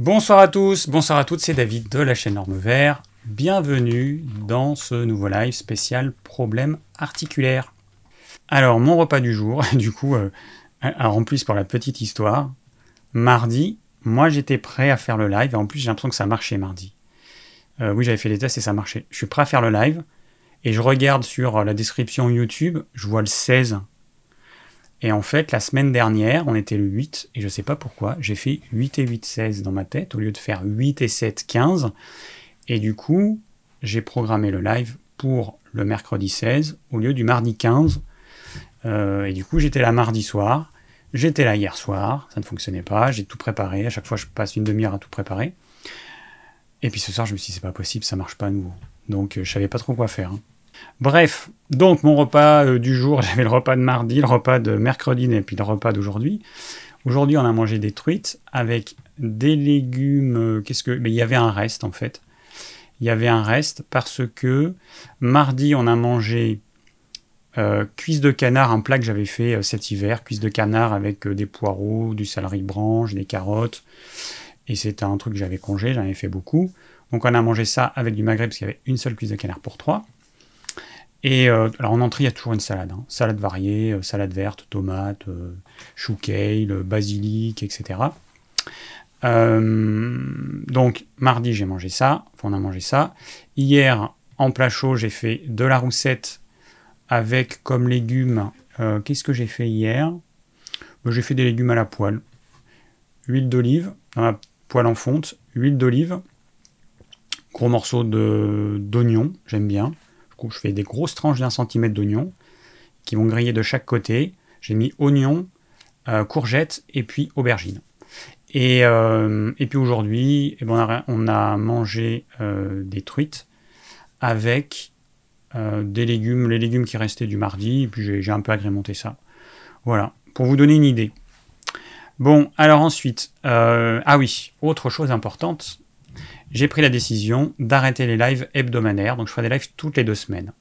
Bonsoir à tous, bonsoir à toutes, c'est David de la chaîne Norme Vert. Bienvenue dans ce nouveau live spécial problème articulaire. Alors, mon repas du jour, du coup, euh, en plus pour la petite histoire, mardi, moi j'étais prêt à faire le live, et en plus j'ai l'impression que ça marchait mardi. Euh, oui, j'avais fait des tests et ça marchait. Je suis prêt à faire le live, et je regarde sur la description YouTube, je vois le 16 et en fait, la semaine dernière, on était le 8, et je ne sais pas pourquoi, j'ai fait 8 et 8, 16 dans ma tête, au lieu de faire 8 et 7, 15. Et du coup, j'ai programmé le live pour le mercredi 16, au lieu du mardi 15. Euh, et du coup, j'étais là mardi soir, j'étais là hier soir, ça ne fonctionnait pas, j'ai tout préparé, à chaque fois je passe une demi-heure à tout préparer. Et puis ce soir, je me suis dit, c'est pas possible, ça marche pas à nouveau. Donc, euh, je savais pas trop quoi faire. Hein. Bref, donc mon repas euh, du jour, j'avais le repas de mardi, le repas de mercredi et puis le repas d'aujourd'hui. Aujourd'hui, on a mangé des truites avec des légumes. Euh, qu'est-ce que. Mais il y avait un reste en fait. Il y avait un reste parce que mardi, on a mangé euh, cuisse de canard, un plat que j'avais fait cet hiver. Cuisse de canard avec des poireaux, du céleri branche, des carottes. Et c'était un truc que j'avais congé, j'en avais fait beaucoup. Donc on a mangé ça avec du maghreb parce qu'il y avait une seule cuisse de canard pour trois. Et euh, alors en entrée, il y a toujours une salade. Hein. Salade variée, euh, salade verte, tomate, euh, chou kale, basilic, etc. donc mardi, j'ai mangé ça. On a mangé ça. Hier, en plat chaud, j'ai fait de la roussette avec comme légumes. Qu'est-ce que j'ai fait hier? Ben, J'ai fait des légumes à la poêle. Huile d'olive, poêle en fonte, huile d'olive, gros morceaux d'oignon, j'aime bien je fais des grosses tranches d'un centimètre d'oignon qui vont griller de chaque côté. J'ai mis oignon, euh, courgettes et puis aubergines. Et, euh, puis aujourd'hui, eh ben, on, a, mangé euh, des truites avec des légumes, les légumes qui restaient du mardi, et puis j'ai un peu agrémenté ça. Voilà, pour vous donner une idée. Bon, alors ensuite, ah oui, autre chose importante, j'ai pris la décision d'arrêter les lives hebdomadaires, donc je ferai des lives toutes les deux semaines.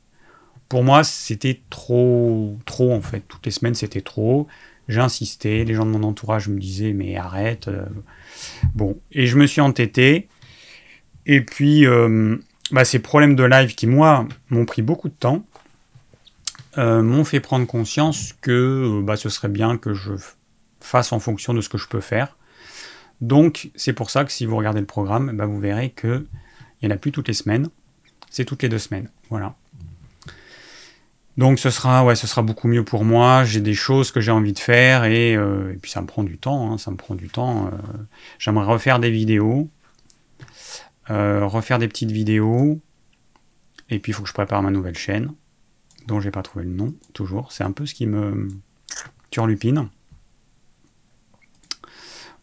Pour moi, c'était trop, trop en fait. Toutes les semaines, c'était trop. J'ai insisté, les gens de mon entourage me disaient mais arrête. Euh. Bon, et je me suis entêté. Et puis, euh, bah, ces problèmes de live qui, moi, m'ont pris beaucoup de temps, euh, m'ont fait prendre conscience que bah, ce serait bien que je fasse en fonction de ce que je peux faire. Donc, c'est pour ça que si vous regardez le programme, bah, vous verrez qu'il n'y en a plus toutes les semaines, c'est toutes les deux semaines. Voilà. Donc, ce sera, ouais, ce sera beaucoup mieux pour moi. J'ai des choses que j'ai envie de faire et, euh, puis ça me prend du temps. Hein, ça me prend du temps. Euh. J'aimerais refaire des vidéos, euh, refaire des petites vidéos. Et puis, il faut que je prépare ma nouvelle chaîne, dont j'ai pas trouvé le nom, toujours. C'est un peu ce qui me turlupine.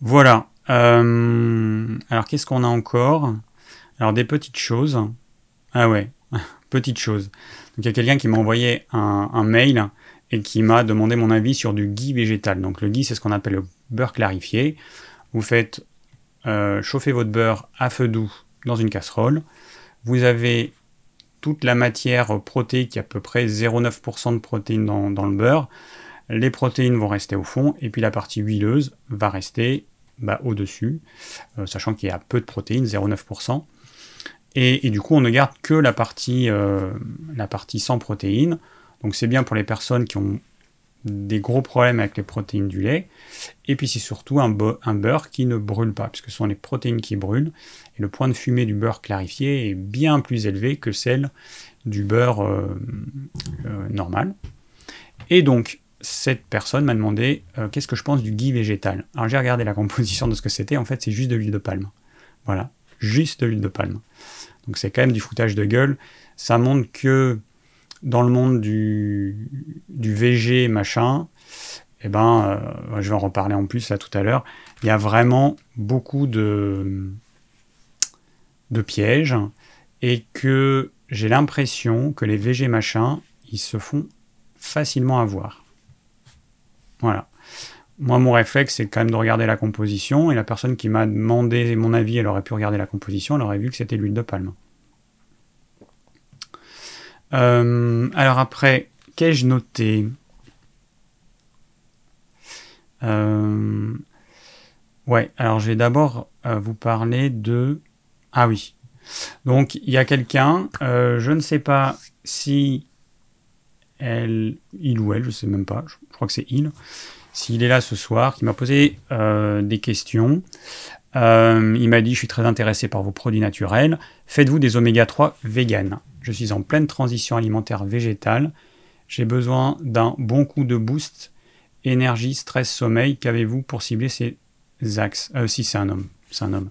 Voilà. Euh, alors qu'est-ce qu'on a encore? Alors des petites choses. Ah ouais, petites choses. Il y a quelqu'un qui m'a envoyé un, mail et qui m'a demandé mon avis sur du ghee végétal. Donc le ghee c'est ce qu'on appelle le beurre clarifié. Vous faites euh, chauffer votre beurre à feu doux dans une casserole. Vous avez toute la matière protéique, à peu près 0,9% de protéines dans, le beurre. Les protéines vont rester au fond et puis la partie huileuse va rester bah, au-dessus, euh, sachant qu'il y a peu de protéines, 0,9%. Et, du coup, on ne garde que la partie, euh, la partie sans protéines. Donc c'est bien pour les personnes qui ont des gros problèmes avec les protéines du lait. Et puis c'est surtout un, un, beurre qui ne brûle pas, puisque ce sont les protéines qui brûlent. Et le point de fumée du beurre clarifié est bien plus élevé que celle du beurre euh, normal. Et donc, cette personne m'a demandé euh, qu'est-ce que je pense du ghee végétal? Alors j'ai regardé la composition de ce que c'était, en fait c'est juste de l'huile de palme. Voilà, juste de l'huile de palme. Donc c'est quand même du foutage de gueule. Ça montre que dans le monde du, VG machin, eh ben, euh, je vais en reparler en plus là tout à l'heure, il y a vraiment beaucoup de, de pièges et que j'ai l'impression que les VG machins, ils se font facilement avoir. Voilà. Moi, mon réflexe, c'est quand même de regarder la composition, et la personne qui m'a demandé mon avis, elle aurait pu regarder la composition, elle aurait vu que c'était l'huile de palme. Euh, alors après, qu'ai-je noté? Euh, Ouais, alors je vais d'abord euh, vous parler de... Ah oui. Donc il y a quelqu'un, je ne sais pas si elle, il ou elle, je sais même pas, je, crois que c'est il, s'il est là ce soir, qui m'a posé euh, des questions. il m'a dit, je suis très intéressé par vos produits naturels, faites-vous des oméga 3 vegan Je suis en pleine transition alimentaire végétale, j'ai besoin d'un bon coup de boost, énergie, stress, sommeil, qu'avez-vous pour cibler ces Zax. Euh, si, c'est un homme. C'est un homme.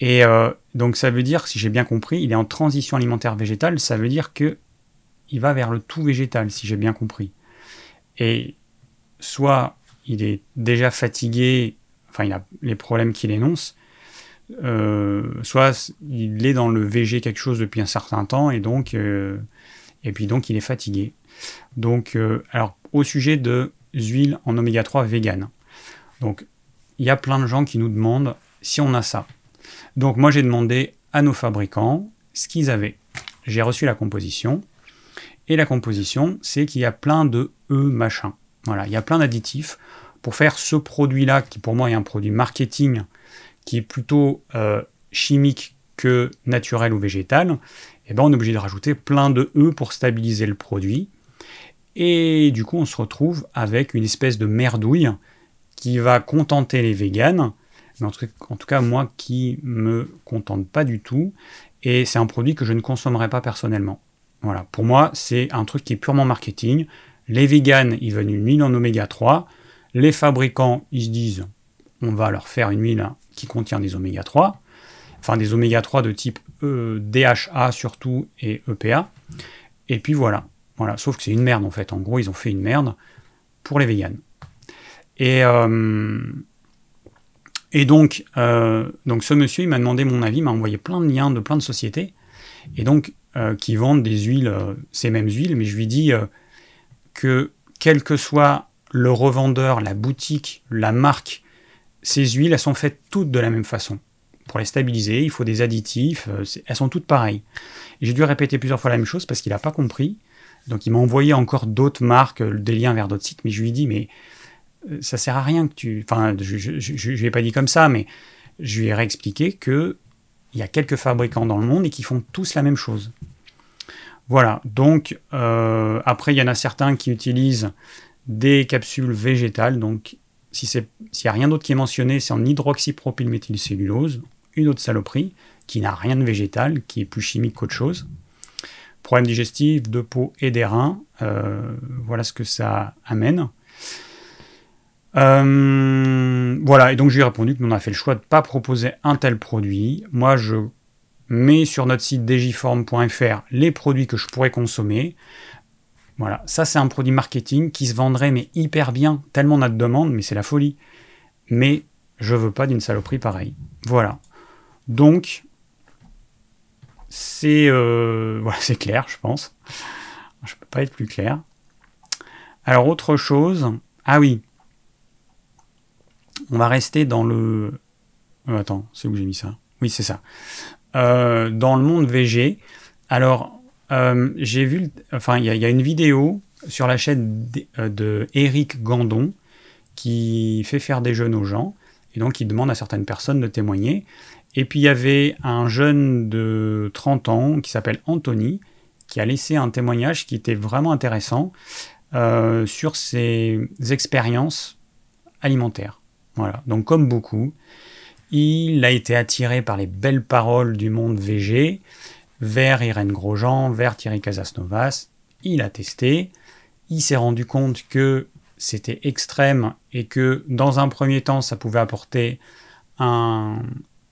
Et euh, donc, ça veut dire, si j'ai bien compris, il est en transition alimentaire végétale. Ça veut dire que il va vers le tout végétal, si j'ai bien compris. Et soit il est déjà fatigué, enfin, il a les problèmes qu'il énonce, euh, soit il est dans le VG quelque chose depuis un certain temps, et donc, et puis donc il est fatigué. Donc, alors, au sujet de huiles en oméga 3 vegan. Donc, il y a plein de gens qui nous demandent si on a ça. Donc moi j'ai demandé à nos fabricants ce qu'ils avaient. J'ai reçu la composition. Et la composition, c'est qu'il y a plein de E machin. Voilà, il y a plein d'additifs pour faire ce produit-là, qui pour moi est un produit marketing, qui est plutôt euh, chimique que naturel ou végétal. Eh ben on est obligé de rajouter plein de E pour stabiliser le produit. Et du coup, on se retrouve avec une espèce de merdouille qui va contenter les véganes, mais en tout, cas moi qui me contente pas du tout, et c'est un produit que je ne consommerai pas personnellement. Voilà, pour moi c'est un truc qui est purement marketing. Les véganes ils veulent une huile en oméga 3, les fabricants ils se disent on va leur faire une huile qui contient des oméga 3, enfin des oméga 3 de type e, DHA surtout et EPA, et puis voilà. Voilà, sauf que c'est une merde en fait. En gros, ils ont fait une merde pour les véganes. Et, euh, euh, donc, ce monsieur, il m'a demandé mon avis, m'a envoyé plein de liens de plein de sociétés, et donc, euh, qui vendent des huiles, ces mêmes huiles, mais je lui dis que quel que soit le revendeur, la boutique, la marque, ces huiles, elles sont faites toutes de la même façon. Pour les stabiliser, il faut des additifs, elles sont toutes pareilles. J'ai dû répéter plusieurs fois la même chose parce qu'il n'a pas compris. Donc il m'a envoyé encore d'autres marques, des liens vers d'autres sites, mais je lui dis, mais euh, ça sert à rien que tu. Enfin, je ne lui ai pas dit comme ça, mais je lui ai réexpliqué que il y a quelques fabricants dans le monde et qui font tous la même chose. Voilà. Donc euh, après, il y en a certains qui utilisent des capsules végétales. Donc si s'il n'y a rien d'autre qui est mentionné, c'est en hydroxypropylméthylcellulose, une autre saloperie qui n'a rien de végétal, qui est plus chimique qu'autre chose. Problème digestif, de peau et des reins. Euh, voilà ce que ça amène. Euh, voilà, et donc je lui ai répondu que nous on a fait le choix de ne pas proposer un tel produit. Moi, je mets sur notre site digiform.fr les produits que je pourrais consommer. Voilà, ça c'est un produit marketing qui se vendrait mais hyper bien, tellement on a de demandes, mais c'est la folie. Mais je veux pas d'une saloperie pareille. Voilà. Donc, c'est euh, clair, je pense. Je peux pas être plus clair. Alors autre chose, ah oui, on va rester dans le. Euh, attends, c'est où j'ai mis ça? Oui, c'est ça. Euh, dans le monde VG. Alors, euh, j'ai vu. Enfin, il y, a une vidéo sur la chaîne de Gandon qui fait faire des jeunes aux gens. Et donc, il demande à certaines personnes de témoigner. Et puis, il y avait un jeune de 30 ans qui s'appelle Anthony qui a laissé un témoignage qui était vraiment intéressant sur ses expériences alimentaires. Voilà. Donc comme beaucoup, il a été attiré par les belles paroles du monde VG vers Irène Grosjean, vers Thierry Casasnovas. Il a testé. Il s'est rendu compte que c'était extrême et que dans un premier temps, ça pouvait apporter un,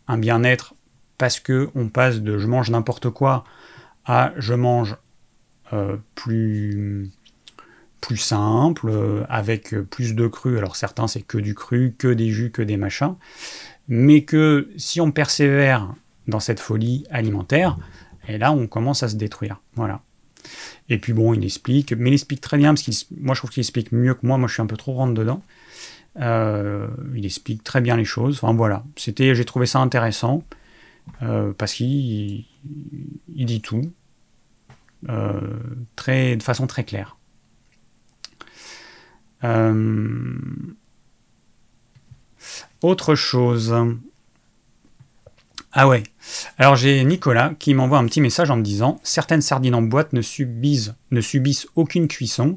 bien-être parce que on passe de je mange n'importe quoi à je mange euh, plus plus simple, euh, avec plus de cru. Alors certains c'est que du cru, que des jus, que des machins. Mais que si on persévère dans cette folie alimentaire, et là on commence à se détruire. Voilà. Et puis bon, il explique, mais il explique très bien, parce que moi je trouve qu'il explique mieux que moi, moi je suis un peu trop rentre dedans. Euh, il explique très bien les choses. Enfin voilà, c'était, j'ai trouvé ça intéressant euh, parce qu'il il dit tout très, de façon très claire. Euh, Autre chose. Ah ouais. Alors j'ai Nicolas qui m'envoie un petit message en me disant certaines sardines en boîte ne subissent, ne subissent aucune cuisson.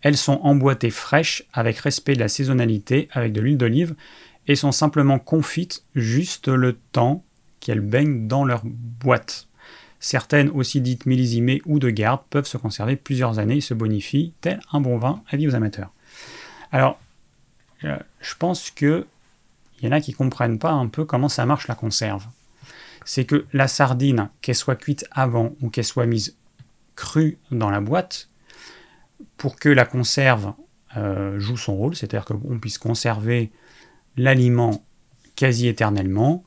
Elles sont emboîtées fraîches avec respect de la saisonnalité avec de l'huile d'olive et sont simplement confites juste le temps qu'elles baignent dans leur boîte. Certaines, aussi dites millésimées ou de garde, peuvent se conserver plusieurs années et se bonifient, tel un bon vin, avis aux amateurs. Alors, euh, je pense que il y en a qui comprennent pas un peu comment ça marche la conserve. C'est que la sardine, qu'elle soit cuite avant ou qu'elle soit mise crue dans la boîte, pour que la conserve euh, joue son rôle, c'est-à-dire qu'on puisse conserver l'aliment quasi éternellement,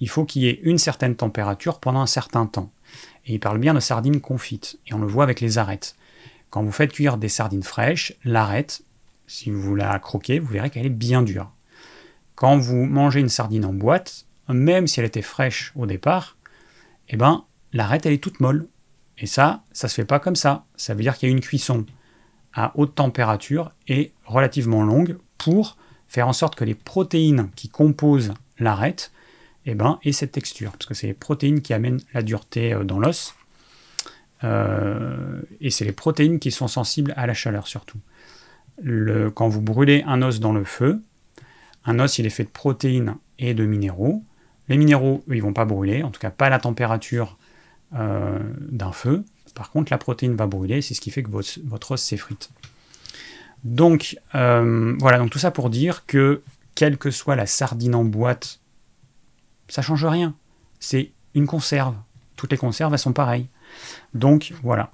il faut qu'il y ait une certaine température pendant un certain temps. Et il parle bien de sardines confites, et on le voit avec les arêtes. Quand vous faites cuire des sardines fraîches, l'arête, si vous la croquez, vous verrez qu'elle est bien dure. Quand vous mangez une sardine en boîte, même si elle était fraîche au départ, eh ben, l'arête, elle est toute molle. Et ça, ça se fait pas comme ça. Ça veut dire qu'il y a une cuisson à haute température et relativement longue pour faire en sorte que les protéines qui composent l'arête eh ben, aient cette texture. Parce que c'est les protéines qui amènent la dureté euh, dans l'os. Euh, et c'est les protéines qui sont sensibles à la chaleur surtout. Quand vous brûlez un os dans le feu, un os il est fait de protéines et de minéraux. Les minéraux, eux, ils vont pas brûler, en tout cas pas à la température euh, d'un feu. Par contre, la protéine va brûler, c'est ce qui fait que votre, votre os s'effrite. Donc euh, voilà, donc tout ça pour dire que quelle que soit la sardine en boîte, ça change rien. C'est une conserve. Toutes les conserves, elles sont pareilles. Donc voilà.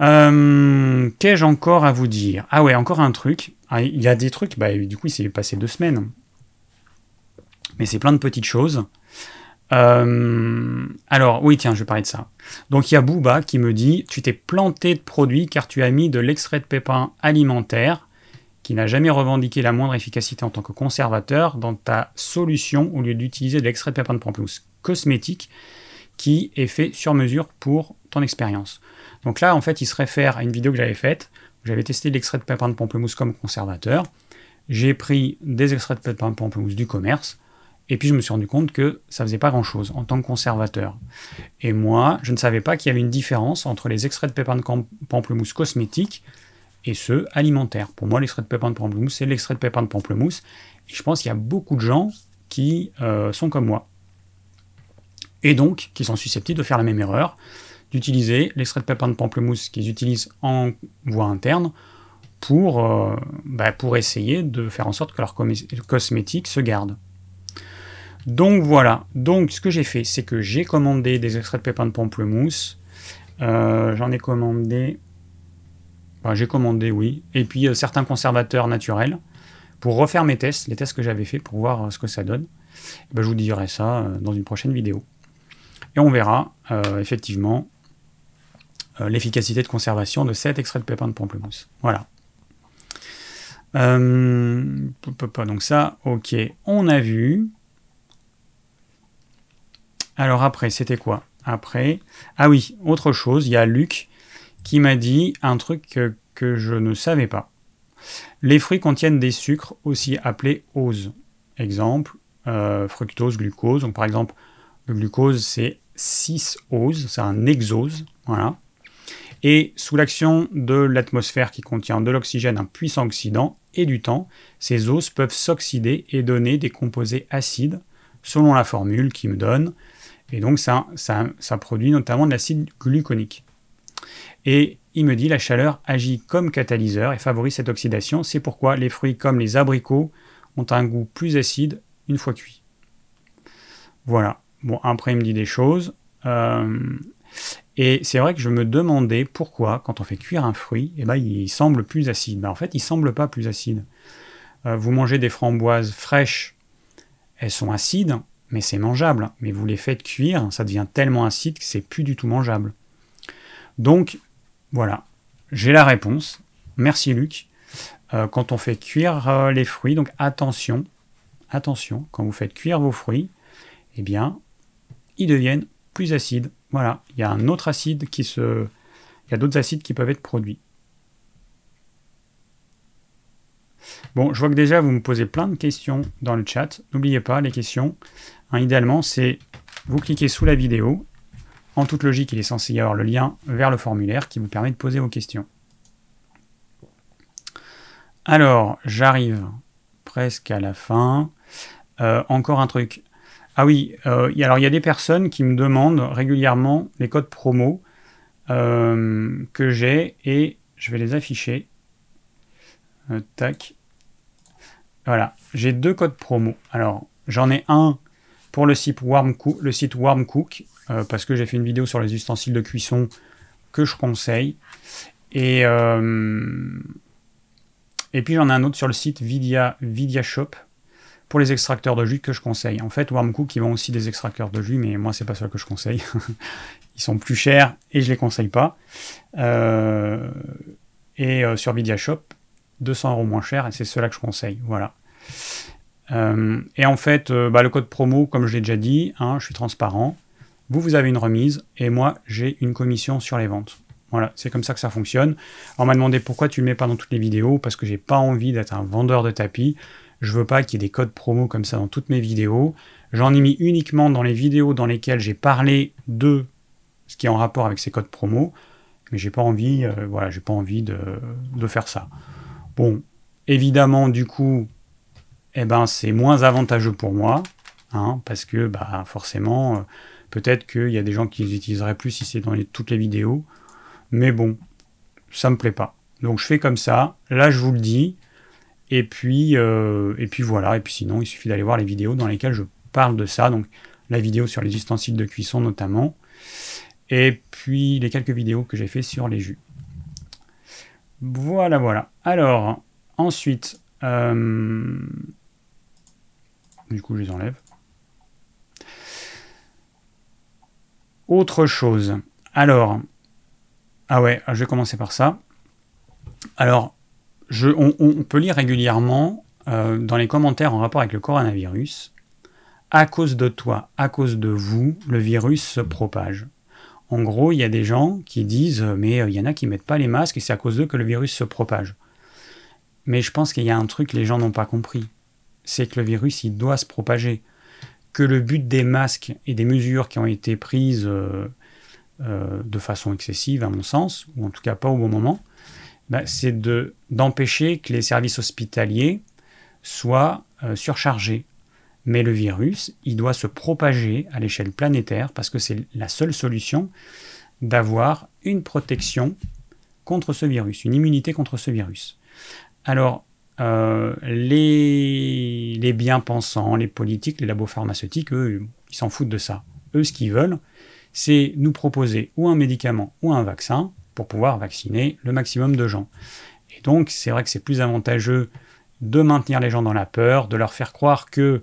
Euh, qu'ai-je encore à vous dire? Ah ouais, encore un truc. Ah, il y a des trucs, bah, du coup, il s'est passé deux semaines. Mais c'est plein de petites choses. Euh, alors, oui, tiens, je vais parler de ça. Donc, il y a Booba qui me dit Tu t'es planté de produits car tu as mis de l'extrait de pépins alimentaire qui n'a jamais revendiqué la moindre efficacité en tant que conservateur dans ta solution au lieu d'utiliser de l'extrait de pépins de pamplemousse cosmétique qui est fait sur mesure pour ton expérience. Donc là, en fait, il se réfère à une vidéo que j'avais faite. J'avais testé l'extrait de pépins de pamplemousse comme conservateur. J'ai pris des extraits de pépins de pamplemousse du commerce et puis je me suis rendu compte que ça faisait pas grand-chose en tant que conservateur. Et moi, je ne savais pas qu'il y avait une différence entre les extraits de pépins de pamplemousse cosmétiques et ceux alimentaires. Pour moi, l'extrait de pépins de pamplemousse, c'est l'extrait de pépins de pamplemousse. Et je pense qu'il y a beaucoup de gens qui euh, sont comme moi. Et donc, qui sont susceptibles de faire la même erreur, d'utiliser l'extrait de pépins de pamplemousse qu'ils utilisent en voie interne pour, euh, bah, pour essayer de faire en sorte que leur cosmétique se garde. Donc voilà, donc ce que j'ai fait, c'est que j'ai commandé des extraits de pépins de pamplemousse. Euh, j'en ai commandé. j'ai commandé, oui. Et puis euh, certains conservateurs naturels pour refaire mes tests, les tests que j'avais fait pour voir ce que ça donne. ben, je vous dirai ça dans une prochaine vidéo. Et on verra effectivement l'efficacité de conservation de cet extrait de pépins de pamplemousse. Voilà. donc ça, ok, on a vu. Alors après, c'était quoi? Après, ah oui, autre chose, il y a Luc qui m'a dit un truc que, je ne savais pas. Les fruits contiennent des sucres aussi appelés oses. Exemple, euh, fructose, glucose. Donc par exemple, le glucose c'est 6-ose, c'est un exose. Voilà. Et sous l'action de l'atmosphère qui contient de l'oxygène, un puissant oxydant et du temps, ces oses peuvent s'oxyder et donner des composés acides, selon la formule qui me donne et donc ça, ça, produit notamment de l'acide gluconique. Et il me dit la chaleur agit comme catalyseur et favorise cette oxydation. C'est pourquoi les fruits comme les abricots ont un goût plus acide une fois cuits. Voilà. Bon, après il me dit des choses. Euh, et c'est vrai que je me demandais pourquoi, quand on fait cuire un fruit, eh ben, il semble plus acide. En fait, il semble pas plus acide. Euh, vous mangez des framboises fraîches, elles sont acides, mais c'est mangeable. Mais vous les faites cuire, ça devient tellement acide que c'est plus du tout mangeable. Donc, voilà, j'ai la réponse. Merci Luc. Euh, quand on fait cuire euh, les fruits, donc attention, attention, quand vous faites cuire vos fruits, eh bien, ils deviennent plus acides. Voilà, il y a un autre acide qui se. Il y a d'autres acides qui peuvent être produits. Bon, je vois que déjà vous me posez plein de questions dans le chat. N'oubliez pas les questions. Hein, idéalement, c'est vous cliquez sous la vidéo. En toute logique, il est censé y avoir le lien vers le formulaire qui vous permet de poser vos questions. Alors, j'arrive presque à la fin. Euh, encore un truc. Ah oui, euh, alors il y a des personnes qui me demandent régulièrement les codes promo euh, que j'ai et je vais les afficher. tac. Voilà, j'ai deux codes promo. Alors, j'en ai un pour le site site Warmcook parce que j'ai fait une vidéo sur les ustensiles de cuisson que je conseille. Et, et puis j'en ai un autre sur le site Vidia, Vidia Shop pour les extracteurs de jus que je conseille. En fait, Warmcook, ils vend aussi des extracteurs de jus, mais moi, c'est pas ça que je conseille. ils sont plus chers et je les conseille pas. Euh, et euh, sur VidiaShop, 200 euros moins cher, et c'est cela que je conseille. Voilà. Euh, et en fait, bah, le code promo, comme je l'ai déjà dit, hein, je suis transparent. Vous, vous avez une remise, et moi, j'ai une commission sur les ventes. Voilà, c'est comme ça que ça fonctionne. On m'a demandé pourquoi tu le mets pas dans toutes les vidéos, parce que j'ai pas envie d'être un vendeur de tapis. Je veux pas qu'il y ait des codes promo comme ça dans toutes mes vidéos. J'en ai mis uniquement dans les vidéos dans lesquelles j'ai parlé de ce qui est en rapport avec ces codes promo, mais j'ai pas envie, euh, voilà, j'ai pas envie de, faire ça. Bon, évidemment, du coup, eh ben, c'est moins avantageux pour moi, hein, parce que bah, forcément, euh, peut-être qu'il y a des gens qui les utiliseraient plus si c'est dans toutes les vidéos, mais bon, ça me plaît pas. Donc je fais comme ça. Là, je vous le dis. Et puis, euh, et puis voilà, et puis sinon, il suffit d'aller voir les vidéos dans lesquelles je parle de ça, donc la vidéo sur les ustensiles de cuisson notamment, et puis les quelques vidéos que j'ai fait sur les jus. Voilà, voilà. Alors, ensuite, euh, du coup, je les enlève. Autre chose. Alors, ah ouais, je vais commencer par ça. Alors, on, peut lire régulièrement euh, dans les commentaires en rapport avec le coronavirus, à cause de toi, à cause de vous, le virus se propage. En gros, il y a des gens qui disent, mais euh, il y en a qui mettent pas les masques et c'est à cause d'eux que le virus se propage. Mais je pense qu'il y a un truc que les gens n'ont pas compris, c'est que le virus, il doit se propager. Que le but des masques et des mesures qui ont été prises euh, de façon excessive, à mon sens, ou en tout cas pas au bon moment, bah, c'est d'empêcher que les services hospitaliers soient euh, surchargés. Mais le virus, il doit se propager à l'échelle planétaire parce que c'est la seule solution d'avoir une protection contre ce virus, une immunité contre ce virus. Alors, euh, les, les bien-pensants, les politiques, les labos pharmaceutiques, eux, ils s'en foutent de ça. Eux, ce qu'ils veulent, c'est nous proposer ou un médicament ou un vaccin pour pouvoir vacciner le maximum de gens. Et donc, c'est vrai que c'est plus avantageux de maintenir les gens dans la peur, de leur faire croire qu'il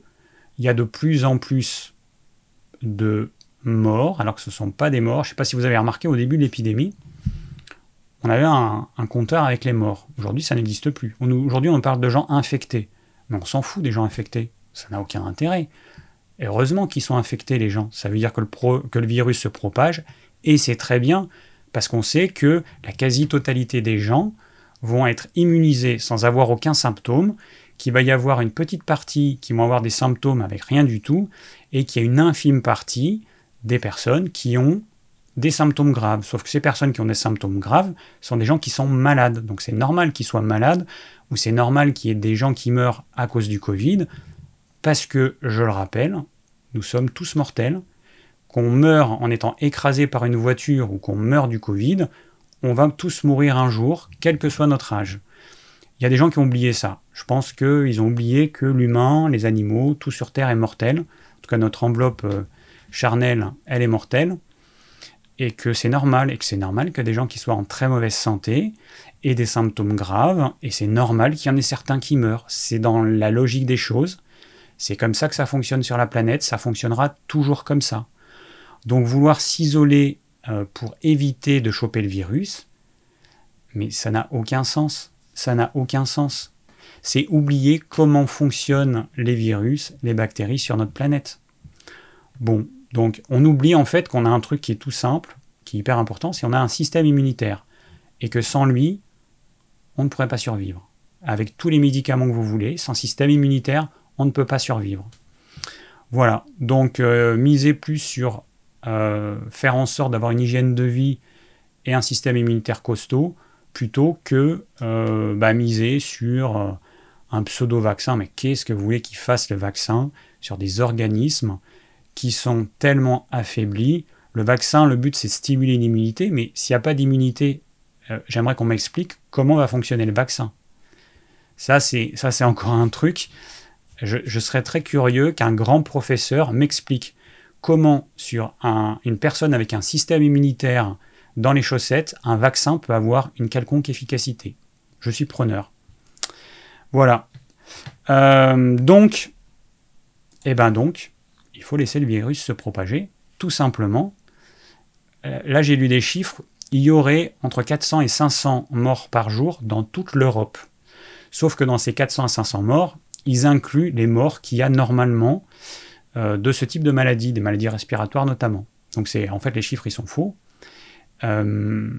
y a de plus en plus de morts, alors que ce ne sont pas des morts. Je ne sais pas si vous avez remarqué au début de l'épidémie, on avait un, compteur avec les morts. Aujourd'hui, ça n'existe plus. Aujourd'hui, on parle de gens infectés. Mais on s'en fout des gens infectés. Ça n'a aucun intérêt. heureusement qu'ils sont infectés, les gens. Ça veut dire que le, que le virus se propage. Et c'est très bien parce qu'on sait que la quasi-totalité des gens vont être immunisés sans avoir aucun symptôme, qu'il va y avoir une petite partie qui vont avoir des symptômes avec rien du tout, et qu'il y a une infime partie des personnes qui ont des symptômes graves. Sauf que ces personnes qui ont des symptômes graves sont des gens qui sont malades. Donc c'est normal qu'ils soient malades, ou c'est normal qu'il y ait des gens qui meurent à cause du Covid, parce que, je le rappelle, nous sommes tous mortels, qu'on meurt en étant écrasé par une voiture ou qu'on meurt du Covid, on va tous mourir un jour, quel que soit notre âge. Il y a des gens qui ont oublié ça. Je pense qu'ils ont oublié que l'humain, les animaux, tout sur Terre est mortel. En tout cas, notre enveloppe euh, charnelle, elle est mortelle. Et que c'est normal, et que c'est normal que des gens qui soient en très mauvaise santé aient des symptômes graves, et c'est normal qu'il y en ait certains qui meurent. C'est dans la logique des choses. C'est comme ça que ça fonctionne sur la planète, ça fonctionnera toujours comme ça. Donc vouloir s'isoler euh, pour éviter de choper le virus, mais ça n'a aucun sens. Ça n'a aucun sens. C'est oublier comment fonctionnent les virus, les bactéries sur notre planète. Bon, donc on oublie en fait qu'on a un truc qui est tout simple, qui est hyper important, c'est qu'on a un système immunitaire. Et que sans lui, on ne pourrait pas survivre. avec tous les médicaments que vous voulez. Sans système immunitaire, on ne peut pas survivre. Voilà, donc euh, misez plus sur euh, faire en sorte d'avoir une hygiène de vie et un système immunitaire costaud, plutôt que euh, bah, miser sur un pseudo-vaccin. Mais qu'est-ce que vous voulez qu'il fasse le vaccin sur des organismes qui sont tellement affaiblis? Le vaccin, le but c'est stimuler l'immunité, mais s'il n'y a pas d'immunité, j'aimerais qu'on m'explique comment va fonctionner le vaccin. Ça, c'est encore un truc je, serais très curieux qu'un grand professeur m'explique comment sur une personne avec un système immunitaire dans les chaussettes, un vaccin peut avoir une quelconque efficacité. Je suis preneur. Voilà. Euh, donc, eh ben donc, il faut laisser le virus se propager, tout simplement. Euh, là, j'ai lu des chiffres. Il y aurait entre 400 et 500 morts par jour dans toute l'Europe. Sauf que dans ces 400 à 500 morts, ils incluent les morts qu'il y a normalement de ce type de maladie, des maladies respiratoires notamment. Donc c'est en fait les chiffres ils sont faux, euh,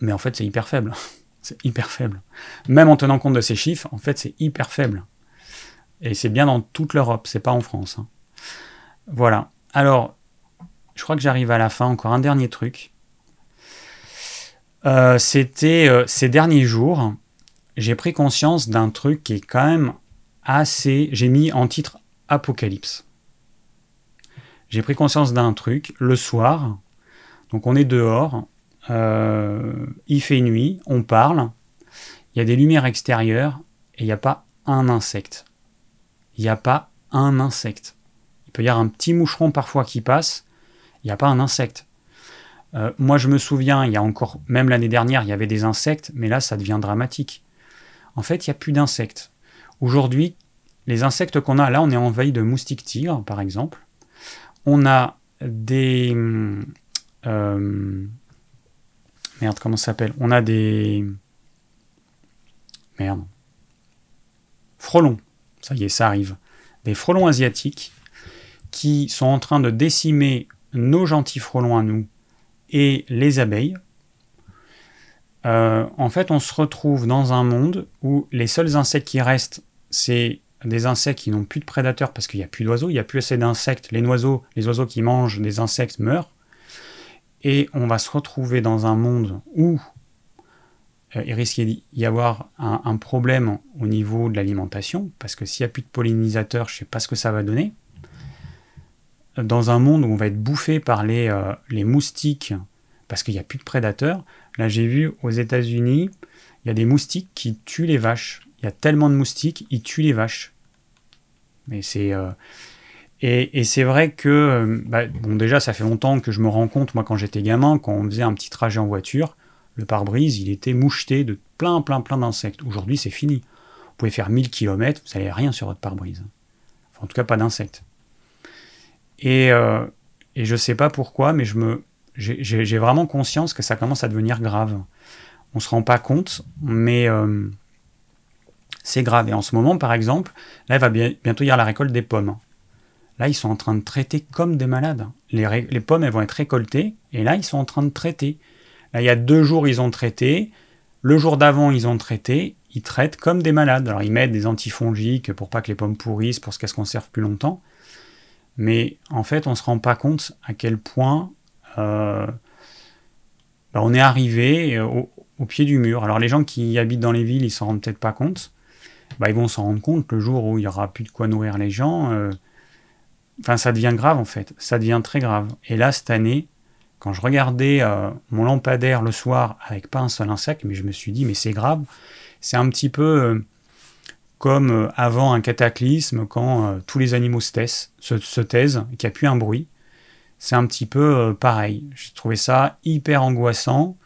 mais en fait c'est hyper faible, c'est hyper faible. Même en tenant compte de ces chiffres, en fait c'est hyper faible. Et c'est bien dans toute l'Europe, c'est pas en France. Hein. Voilà. Alors, je crois que j'arrive à la fin. Encore un dernier truc. Euh, c'était ces derniers jours, j'ai pris conscience d'un truc qui est quand même assez. J'ai mis en titre Apocalypse. J'ai pris conscience d'un truc le soir. Donc on est dehors, euh, il fait nuit, on parle, il y a des lumières extérieures et il n'y a pas un insecte. Il n'y a pas un insecte. Il peut y avoir un petit moucheron parfois qui passe, il n'y a pas un insecte. Euh, moi je me souviens, il y a encore, même l'année dernière, il y avait des insectes, mais là ça devient dramatique. En fait, il n'y a plus d'insectes. Aujourd'hui, les insectes qu'on a, là, on est envahi de moustiques tigres, par exemple. On a des. Euh, merde, comment ça s'appelle? On a des. Merde. Frelons. Ça y est, ça arrive. Des frelons asiatiques qui sont en train de décimer nos gentils frelons à nous et les abeilles. Euh, en fait, on se retrouve dans un monde où les seuls insectes qui restent, c'est des insectes qui n'ont plus de prédateurs parce qu'il n'y a plus d'oiseaux, il n'y a plus assez d'insectes. Les oiseaux, les oiseaux qui mangent des insectes meurent. Et on va se retrouver dans un monde où euh, il risque d'y avoir un, problème au niveau de l'alimentation, parce que s'il n'y a plus de pollinisateurs, je ne sais pas ce que ça va donner. Dans un monde où on va être bouffé par les, euh, les moustiques, parce qu'il n'y a plus de prédateurs. Là, j'ai vu aux États-Unis, il y a des moustiques qui tuent les vaches. Il y a tellement de moustiques, ils tuent les vaches. Euh, et, c'est vrai que, euh, bah, déjà, ça fait longtemps que je me rends compte, moi, quand j'étais gamin, quand on faisait un petit trajet en voiture, le pare-brise, il était moucheté de plein, plein, plein d'insectes. Aujourd'hui, c'est fini. Vous pouvez faire 1000 km, vous n'avez rien sur votre pare-brise. Enfin, en tout cas, pas d'insectes. Et, euh, et je sais pas pourquoi, mais je me, j'ai vraiment conscience que ça commence à devenir grave. On se rend pas compte, mais c'est grave. Et en ce moment, par exemple, là, il va bientôt y avoir la récolte des pommes. Là, ils sont en train de traiter comme des malades. Les, pommes, elles vont être récoltées, et là, ils sont en train de traiter. Là, il y a deux jours, ils ont traité. Le jour d'avant, ils ont traité. Ils traitent comme des malades. Alors, ils mettent des antifongiques pour pas que les pommes pourrissent, pour qu'elles se conservent plus longtemps. Mais en fait, on ne se rend pas compte à quel point euh, bah, on est arrivé euh, au, pied du mur. Alors les gens qui habitent dans les villes, ils s'en rendent peut-être pas compte. Bah, ils vont s'en rendre compte le jour où il y aura plus de quoi nourrir les gens. Euh, enfin, ça devient grave en fait. Ça devient très grave. Et là, cette année, quand je regardais mon lampadaire le soir avec pas un seul insecte, mais je me suis dit, mais c'est grave. C'est un petit peu comme avant un cataclysme, quand tous les animaux se taisent, se, taisent et qu'il n'y a plus un bruit c'est un petit peu euh, pareil. J'ai trouvé ça hyper angoissant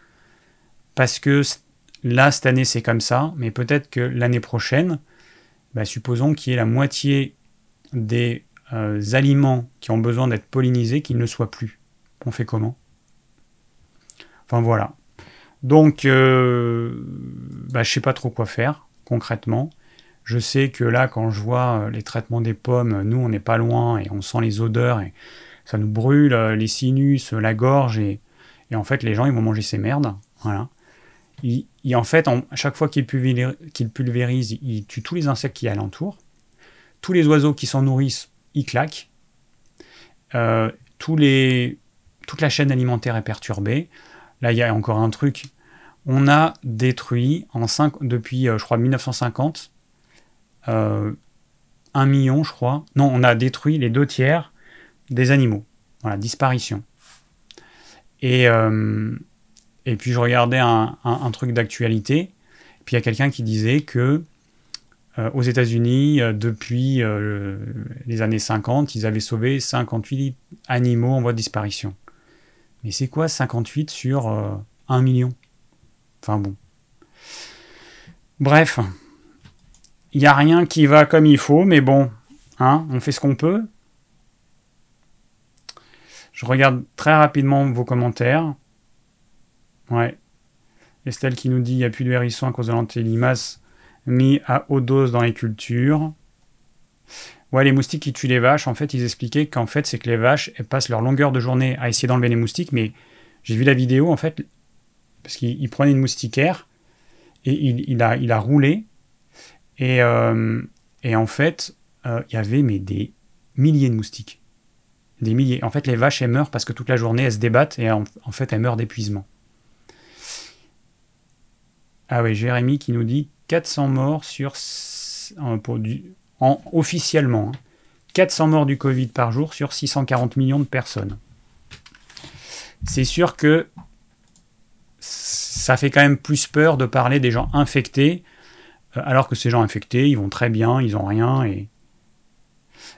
parce que là, cette année, c'est comme ça, mais peut-être que l'année prochaine, bah, supposons qu'il y ait la moitié des euh, aliments qui ont besoin d'être pollinisés qui ne soient plus. On fait comment? Enfin voilà. Donc, euh, bah, je ne sais pas trop quoi faire concrètement. Je sais que là, quand je vois les traitements des pommes, nous, on n'est pas loin et on sent les odeurs et ça nous brûle euh, les sinus, la gorge, et, en fait, les gens, ils vont manger ces merdes. Voilà. Il, en fait, à chaque fois qu'il pulvérise, il tue tous les insectes qui y a alentour. Tous les oiseaux qui s'en nourrissent, il claque. Euh, toute la chaîne alimentaire est perturbée. Là, il y a encore un truc. On a détruit en 5, depuis, euh, je crois, 1950, euh, un million, je crois. Non, on a détruit les deux tiers des animaux. Voilà, disparition. Et, euh, et puis je regardais un, truc d'actualité, puis il y a quelqu'un qui disait que euh, aux États-Unis, euh, depuis les années 50, ils avaient sauvé 58 animaux en voie de disparition. Mais c'est quoi 58 sur 1 million? Enfin bon. Bref, il n'y a rien qui va comme il faut, mais bon, hein, on fait ce qu'on peut. Je regarde très rapidement vos commentaires. Ouais. Estelle qui nous dit il n'y a plus de hérisson à cause de l'antélimace mis à haute dose dans les cultures. Ouais, les moustiques qui tuent les vaches, en fait, ils expliquaient qu'en fait, c'est que les vaches, passent leur longueur de journée à essayer d'enlever les moustiques, mais j'ai vu la vidéo, en fait, parce qu'il prenait une moustiquaire et il, a, roulé, et, euh, en fait, euh, il y avait des milliers de moustiques des milliers. En fait, les vaches, elles meurent parce que toute la journée, elles se débattent et en, fait, elles meurent d'épuisement. Ah oui, Jérémy qui nous dit 400 morts sur. En, officiellement, 400 hein. morts du Covid par jour sur 640 millions de personnes. C'est sûr que ça fait quand même plus peur de parler des gens infectés, euh, alors que ces gens infectés, ils vont très bien, ils n'ont rien et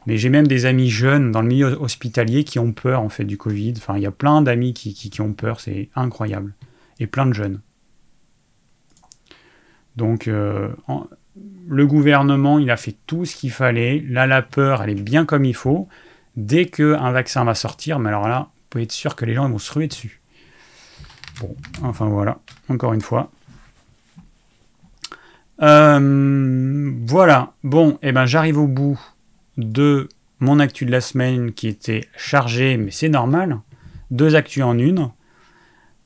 mais j'ai même des amis jeunes dans le milieu hospitalier qui ont peur en fait du Covid. Enfin, il y a plein d'amis qui, ont peur, c'est incroyable. Et plein de jeunes. Donc, euh, le gouvernement, il a fait tout ce qu'il fallait. Là, la peur, elle est bien comme il faut. Dès qu'un vaccin va sortir, mais alors là, vous pouvez être sûr que les gens vont se ruer dessus. Bon, enfin voilà, encore une fois. Euh, voilà, bon, et eh ben j'arrive au bout de mon actu de la semaine qui était chargé, mais c'est normal. Deux actus en une.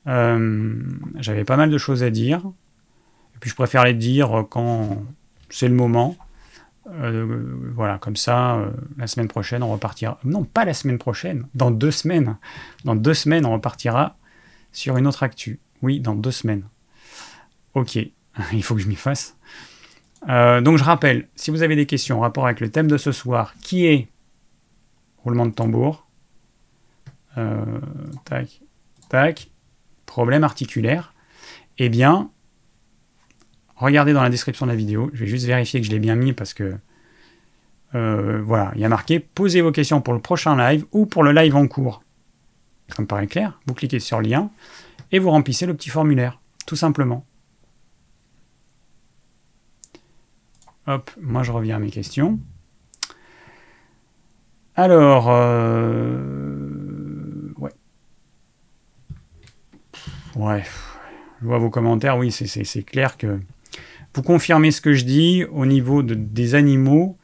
Euh, j'avais pas mal de choses à dire. Je préfère les dire quand c'est le moment. Euh, voilà, comme ça, euh, la semaine prochaine, on repartira. Non, pas la semaine prochaine, dans deux semaines. Dans deux semaines, on repartira sur une autre actu. Oui, dans deux semaines. Ok, il faut que je m'y fasse. Euh, donc je rappelle, si vous avez des questions en rapport avec le thème de ce soir, qui est roulement de tambour, tac, tac, problème articulaire, eh bien, regardez dans la description de la vidéo, je vais juste vérifier que je l'ai bien mis parce que euh, voilà, il y a marqué posez vos questions pour le prochain live ou pour le live en cours. Ça me paraît clair, vous cliquez sur lien et vous remplissez le petit formulaire, tout simplement. Hop, moi je reviens à mes questions. Alors, euh, ouais. Ouais, je vois vos commentaires, oui, c'est clair que vous confirmez ce que je dis au niveau de, des animaux.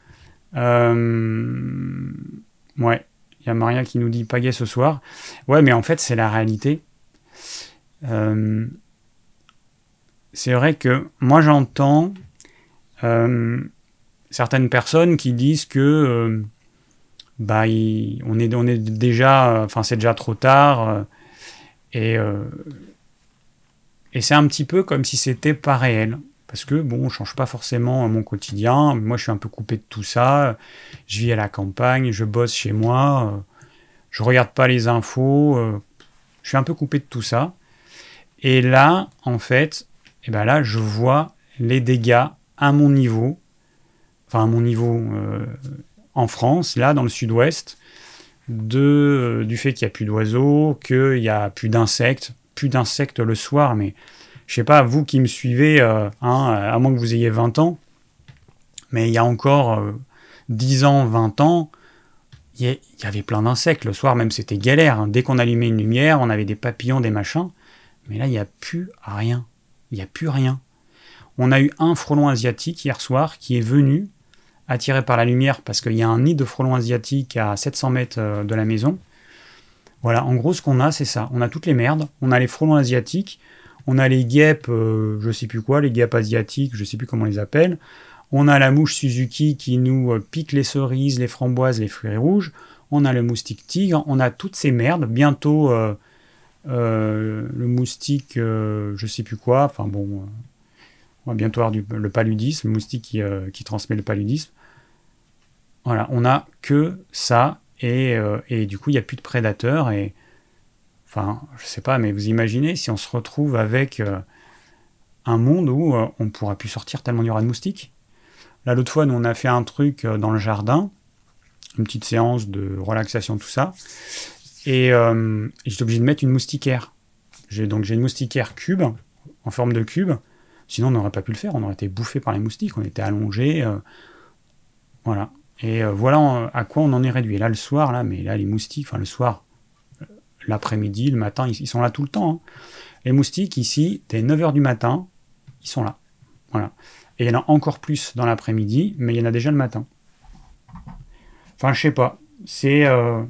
Euh, ouais, il y a Maria qui nous dit pagaie ce soir. Ouais, mais en fait, c'est la réalité. Euh, c'est vrai que moi j'entends euh, certaines personnes qui disent que bah, on, est, on est déjà, enfin c'est déjà trop tard, et, et c'est un petit peu comme si c'était pas réel. Parce que bon, je change pas forcément mon quotidien. Moi, je suis un peu coupé de tout ça. Je vis à la campagne, je bosse chez moi, je regarde pas les infos. je suis un peu coupé de tout ça. Et là, en fait, eh ben là, je vois les dégâts à mon niveau, enfin à mon niveau euh, en France, là dans le sud-ouest, euh, du fait qu'il n'y a plus d'oiseaux, qu'il n'y a plus d'insectes, plus d'insectes le soir, mais je sais pas, vous qui me suivez, euh, hein, à moins que vous ayez 20 ans, mais il y a encore 10 ans, 20 ans, il y, avait plein d'insectes. Le soir même, c'était galère. Hein. Dès qu'on allumait une lumière, on avait des papillons, des machins. Mais là, il n'y a plus rien. Il n'y a plus rien. On a eu un frelon asiatique hier soir qui est venu, attiré par la lumière, parce qu'il y a un nid de frelons asiatiques à 700 mètres euh, de la maison. Voilà, en gros, ce qu'on a, c'est ça. On a toutes les merdes, on a les frelons asiatiques, On a les guêpes, euh, je sais plus quoi, les guêpes asiatiques, je sais plus comment on les appelle. On a la mouche Suzuki qui nous euh, pique les cerises, les framboises, les fruits rouges. On a le moustique tigre. On a toutes ces merdes. Bientôt, euh, le moustique, je sais plus quoi. Enfin bon, on va bientôt avoir le paludisme, le moustique qui, transmet le paludisme. Voilà, on a que ça. Et, et du coup, il n'y a plus de prédateurs. Et Enfin, je sais pas, mais vous imaginez si on se retrouve avec euh, un monde où euh, on pourra plus sortir tellement il y aura de moustiques. Là, l'autre fois, nous, on a fait un truc euh, dans le jardin, une petite séance de relaxation, tout ça. Et j'étais obligé de mettre une moustiquaire. Donc, j'ai une moustiquaire cube, en forme de cube. Sinon, on n'aurait pas pu le faire. On aurait été bouffé par les moustiques. On était allongé. voilà. Et voilà à quoi on en est réduit. là, le soir, là, mais là, les moustiques, enfin, le soir, l'après-midi, le matin, ils, sont là tout le temps. Hein. Les moustiques, ici, dès 9h du matin, ils sont là. Voilà. Et il y en a encore plus dans l'après-midi, mais il y en a déjà le matin. Enfin, je sais pas. C'est. Euh,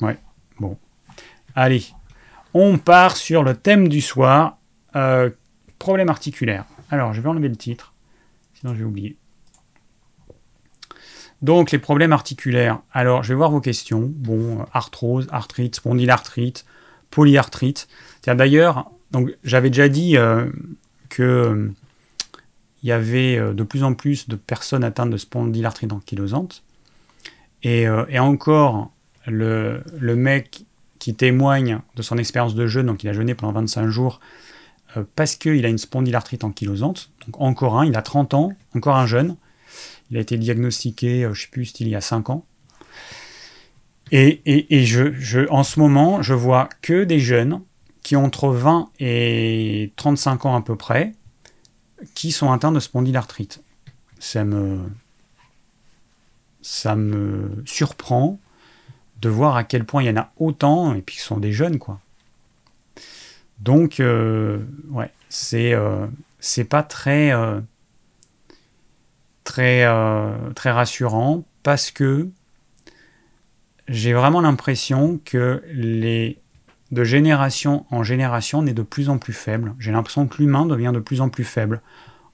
ouais, bon. Allez. On part sur le thème du soir. Euh, problème articulaire. Alors, je vais enlever le titre. Sinon, je vais oublier. Donc les problèmes articulaires. Alors je vais voir vos questions. Bon, arthrose, arthrite, spondylarthrite, polyarthrite. D'ailleurs, j'avais déjà dit euh, que euh, y avait euh, de plus en plus de personnes atteintes de spondylarthrite ankylosante. Et, et encore, le, le, mec qui témoigne de son expérience de jeûne, donc il a jeûné pendant 25 jours, parce qu'il a une spondylarthrite ankylosante, donc encore un, il a 30 ans, encore un jeune, il a été diagnostiqué, euh, je ne sais plus, il y a 5 ans. Et, je, en ce moment, je vois que des jeunes qui ont entre 20 et 35 ans à peu près, qui sont atteints de spondylarthrite. Ça me, ça me surprend de voir à quel point il y en a autant, et puis qui sont des jeunes, quoi. Donc, euh, ouais, euh, c'est pas très très, euh, très rassurant parce que j'ai vraiment l'impression que les de génération en génération on est de plus en plus faible. J'ai l'impression que l'humain devient de plus en plus faible.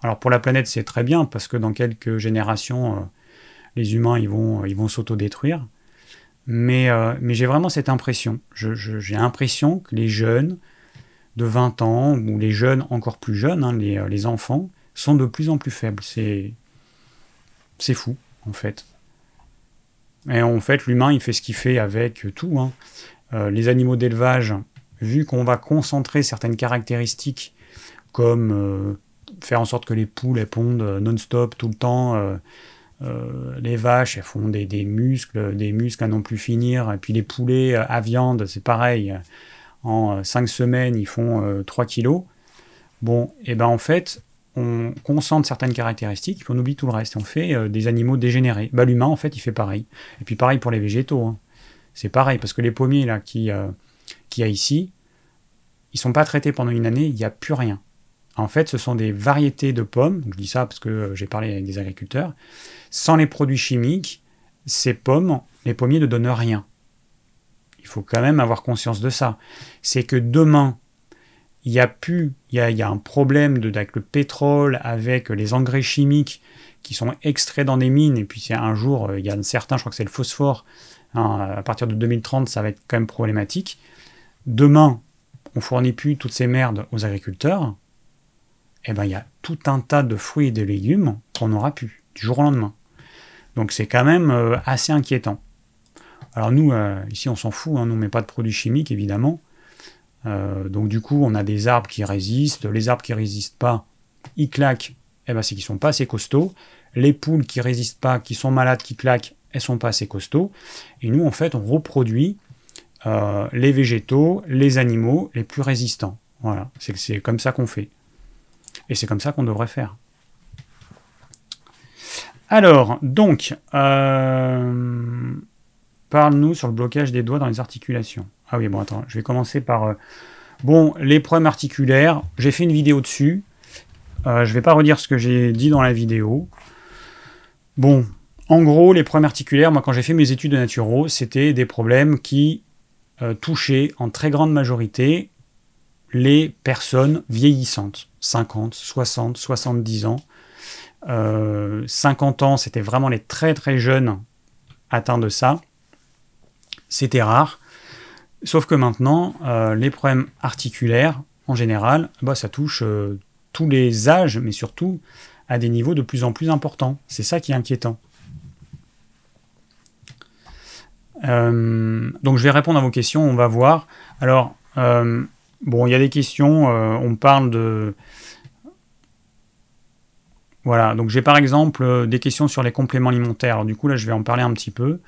Alors pour la planète c'est très bien parce que dans quelques générations euh, les humains ils vont ils vont s'autodétruire. Mais, euh, mais j'ai vraiment cette impression. j'ai l'impression que les jeunes de 20 ans ou les jeunes encore plus jeunes, hein, les, les enfants, sont de plus en plus faibles. C'est c'est fou, en fait. Et en fait, l'humain, il fait ce qu'il fait avec tout. Hein. Euh, les animaux d'élevage, vu qu'on va concentrer certaines caractéristiques, comme euh, faire en sorte que les poules pondent non-stop tout le temps, euh, les vaches elles font des, muscles, des muscles à non plus finir, et puis les poulets à viande, c'est pareil. En 5 semaines, ils font 3 kilos. Bon, et ben en fait, on concentre certaines caractéristiques, puis on oublie tout le reste. On fait euh, des animaux dégénérés. Bah, L'humain, en fait, il fait pareil. Et puis pareil pour les végétaux. Hein. C'est pareil, parce que les pommiers là qui, euh, qui a ici, ils sont pas traités pendant une année, il n'y a plus rien. En fait, ce sont des variétés de pommes, je dis ça parce que euh, j'ai parlé avec des agriculteurs, sans les produits chimiques, ces pommes, les pommiers ne donnent rien. Il faut quand même avoir conscience de ça. C'est que demain, il y a un problème avec le pétrole, avec les engrais chimiques qui sont extraits dans des mines, et puis un jour, euh, il y a certains, je crois que c'est le phosphore, hein, à partir de 2030, ça va être quand même problématique. Demain, on fournit plus toutes ces merdes aux agriculteurs, et eh ben il y a tout un tas de fruits et de légumes qu'on n'aura plus, du jour au lendemain. Donc c'est quand même euh, assez inquiétant. Alors nous, euh, ici on s'en fout, hein, nous on met pas de produits chimiques évidemment, euh, donc du coup, on a des arbres qui résistent. Les arbres qui résistent pas, ils claquent. Eh ben, c'est qu'ils sont pas assez costauds. Les poules qui résistent pas, qui sont malades, qui claquent, elles sont pas assez costauds. Et nous, en fait, on reproduit euh, les végétaux, les animaux les plus résistants. Voilà, c'est comme ça qu'on fait. Et c'est comme ça qu'on devrait faire. Alors, donc, euh, parle-nous sur le blocage des doigts dans les articulations. Ah oui, bon, attends, je vais commencer par. Euh, bon, les problèmes articulaires, j'ai fait une vidéo dessus. Euh, je ne vais pas redire ce que j'ai dit dans la vidéo. Bon, en gros, les problèmes articulaires, moi, quand j'ai fait mes études de naturo, c'était des problèmes qui euh, touchaient en très grande majorité les personnes vieillissantes, 50, 60, 70 ans. 50 ans, c'était vraiment les très très jeunes atteints de ça. C'était rare. Sauf que maintenant, les problèmes articulaires, en général, bah, ça touche tous les âges, mais surtout à des niveaux de plus en plus importants. C'est ça qui est inquiétant. Euh, donc je vais répondre à vos questions, on va voir. Alors, euh, bon, il y a des questions, euh, on parle de... Voilà, donc j'ai par exemple des questions sur les compléments alimentaires. Alors, du coup, là, je vais en parler un petit peu.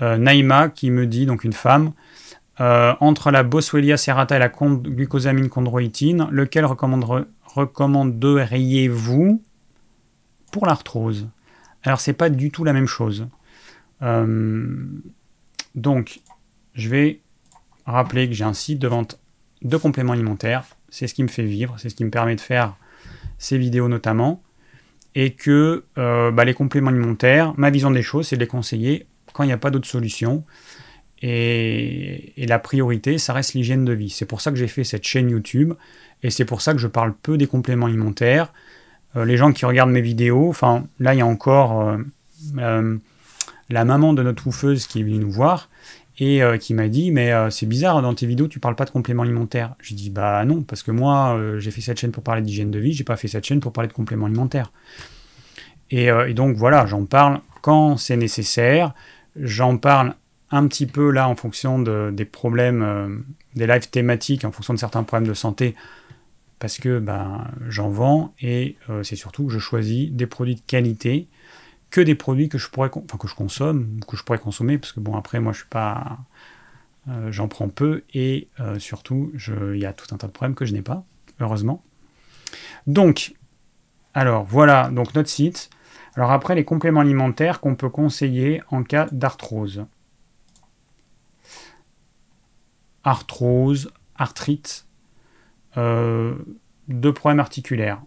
Naïma qui me dit, donc une femme, entre la Boswellia serrata et la glucosamine chondroïtine, lequel recommanderiez-vous pour l'arthrose Alors, c'est pas du tout la même chose. Donc, je vais rappeler que j'ai un site de vente de compléments alimentaires. C'est ce qui me fait vivre, c'est ce qui me permet de faire ces vidéos notamment. Et que euh, bah, les compléments alimentaires, ma vision des choses, c'est de les conseiller quand il n'y a pas d'autre solution. Et, la priorité, ça reste l'hygiène de vie. C'est pour ça que j'ai fait cette chaîne YouTube. Et c'est pour ça que je parle peu des compléments alimentaires. Euh, les gens qui regardent mes vidéos, enfin là il y a encore euh, la maman de notre oufeuse qui est venue nous voir et euh, qui m'a dit mais euh, c'est bizarre dans tes vidéos tu parles pas de compléments alimentaires. Je dis bah non parce que moi euh, j'ai fait cette chaîne pour parler d'hygiène de vie, j'ai pas fait cette chaîne pour parler de compléments alimentaires. Et, donc voilà, j'en parle quand c'est nécessaire, j'en parle un petit peu là en fonction des problèmes, des lives thématiques, en fonction de certains problèmes de santé, parce que ben, j'en vends et c'est surtout que je choisis des produits de qualité que des produits que je pourrais, enfin que je consomme, que je pourrais consommer, parce que bon après moi je suis pas, euh, j'en prends peu et euh, surtout il y a tout un tas de problèmes que je n'ai pas, heureusement. Donc, alors voilà donc notre site. Alors après les compléments alimentaires qu'on peut conseiller en cas d'arthrose. Arthrose, arthrite, euh, de problèmes articulaires.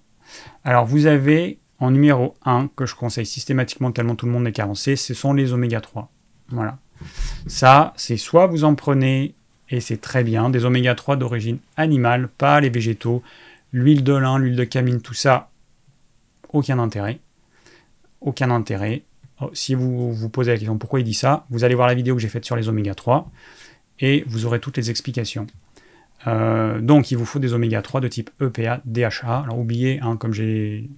Alors vous avez en numéro 1, que je conseille systématiquement tellement tout le monde est carencé, ce sont les oméga 3. Voilà. Ça, c'est soit vous en prenez, et c'est très bien, des oméga 3 d'origine animale, pas les végétaux, l'huile de lin, l'huile de camine, tout ça, aucun intérêt. Aucun intérêt. Oh, si vous vous posez la question pourquoi il dit ça, vous allez voir la vidéo que j'ai faite sur les oméga 3 et vous aurez toutes les explications. Euh, donc il vous faut des oméga 3 de type EPA, DHA. Alors oubliez, hein, comme j'ai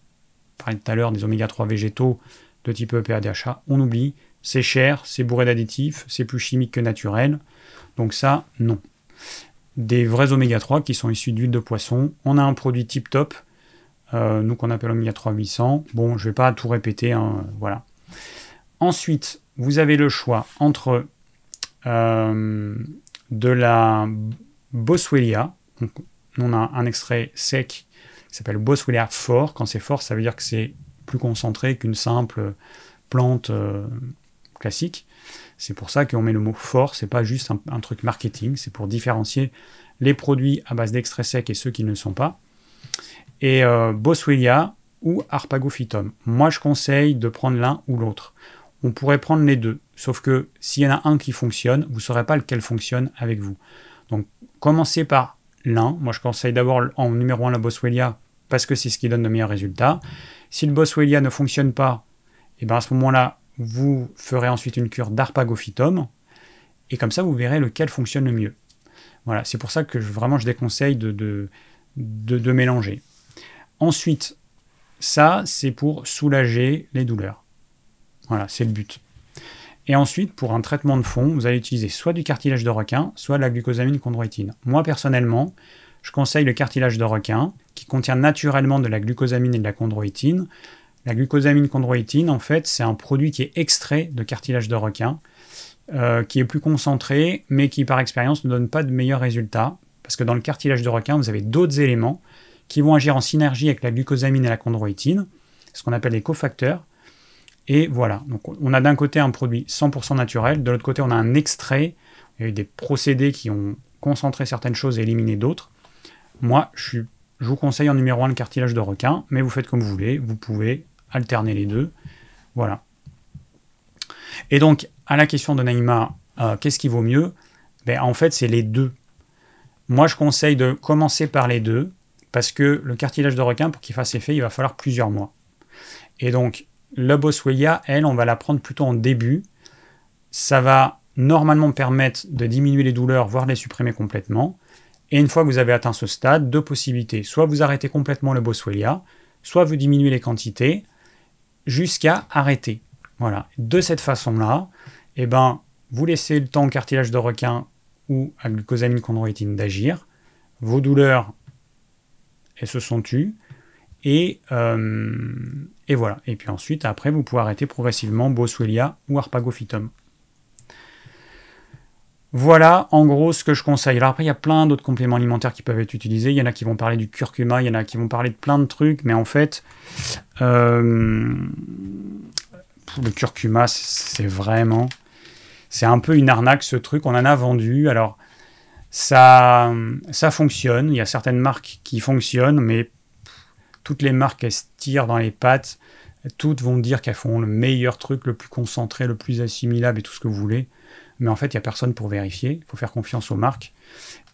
parlais tout à l'heure des oméga 3 végétaux de type EPA DHA, on oublie, c'est cher, c'est bourré d'additifs, c'est plus chimique que naturel, donc ça, non. Des vrais oméga 3 qui sont issus d'huile de poisson, on a un produit tip top, euh, nous qu'on appelle oméga 3 800, bon, je vais pas tout répéter, hein, voilà. Ensuite, vous avez le choix entre de la Boswellia, on a un extrait sec s'appelle Boswellia fort. Quand c'est fort, ça veut dire que c'est plus concentré qu'une simple plante euh, classique. C'est pour ça qu'on met le mot fort, c'est pas juste un, truc marketing, c'est pour différencier les produits à base d'extrait sec et ceux qui ne le sont pas. Et euh, Boswellia ou Arpagophytum. Moi, je conseille de prendre l'un ou l'autre. On pourrait prendre les deux, sauf que s'il y en a un qui fonctionne, vous ne saurez pas lequel fonctionne avec vous. Donc, commencez par l'un. Moi, je conseille d'abord en numéro 1 la Boswellia parce que c'est ce qui donne de meilleurs résultats. Si le Boswellia ne fonctionne pas, et eh bien à ce moment-là, vous ferez ensuite une cure d'arpagophytum, et comme ça, vous verrez lequel fonctionne le mieux. Voilà, c'est pour ça que vraiment je déconseille de, mélanger. Ensuite, ça, c'est pour soulager les douleurs. Voilà, c'est le but. Et ensuite, pour un traitement de fond, vous allez utiliser soit du cartilage de requin, soit de la glucosamine chondroïtine. Moi, personnellement, je conseille le cartilage de requin, qui contient naturellement de la glucosamine et de la chondroïtine. La glucosamine chondroïtine, en fait, c'est un produit qui est extrait de cartilage de requin, euh, qui est plus concentré, mais qui, par expérience, ne donne pas de meilleurs résultats, parce que dans le cartilage de requin, vous avez d'autres éléments qui vont agir en synergie avec la glucosamine et la chondroïtine, ce qu'on appelle les cofacteurs. Et voilà, donc on a d'un côté un produit 100% naturel, de l'autre côté on a un extrait, il y a eu des procédés qui ont concentré certaines choses et éliminé d'autres. Moi, je, vous conseille en numéro 1 le cartilage de requin, mais vous faites comme vous voulez, vous pouvez alterner les deux. Voilà. Et donc, à la question de Naïma, euh, qu'est-ce qui vaut mieux? Ben, En fait, c'est les deux. Moi, je conseille de commencer par les deux, parce que le cartilage de requin, pour qu'il fasse effet, il va falloir plusieurs mois. Et donc, la Boswellia, elle, on va la prendre plutôt en début. Ça va normalement permettre de diminuer les douleurs, voire les supprimer complètement. Et une fois que vous avez atteint ce stade, deux possibilités. Soit vous arrêtez complètement le Boswellia, soit vous diminuez les quantités jusqu'à arrêter. Voilà. De cette façon-là, eh ben, vous laissez le temps au cartilage de requin ou à glucosamine chondroïtine d'agir. Vos douleurs, elles se sont tues. Et, euh, et voilà. Et puis ensuite, après, vous pouvez arrêter progressivement Boswellia ou Arpagophytum. Voilà en gros ce que je conseille. Alors après, il y a plein d'autres compléments alimentaires qui peuvent être utilisés. Il y en a qui vont parler du curcuma, il y en a qui vont parler de plein de trucs, mais en fait, euh, le curcuma, c'est vraiment. C'est un peu une arnaque ce truc. On en a vendu. Alors, ça, ça fonctionne. Il y a certaines marques qui fonctionnent, mais toutes les marques, elles se tirent dans les pattes. Toutes vont dire qu'elles font le meilleur truc, le plus concentré, le plus assimilable et tout ce que vous voulez mais en fait, il n'y a personne pour vérifier. Il faut faire confiance aux marques.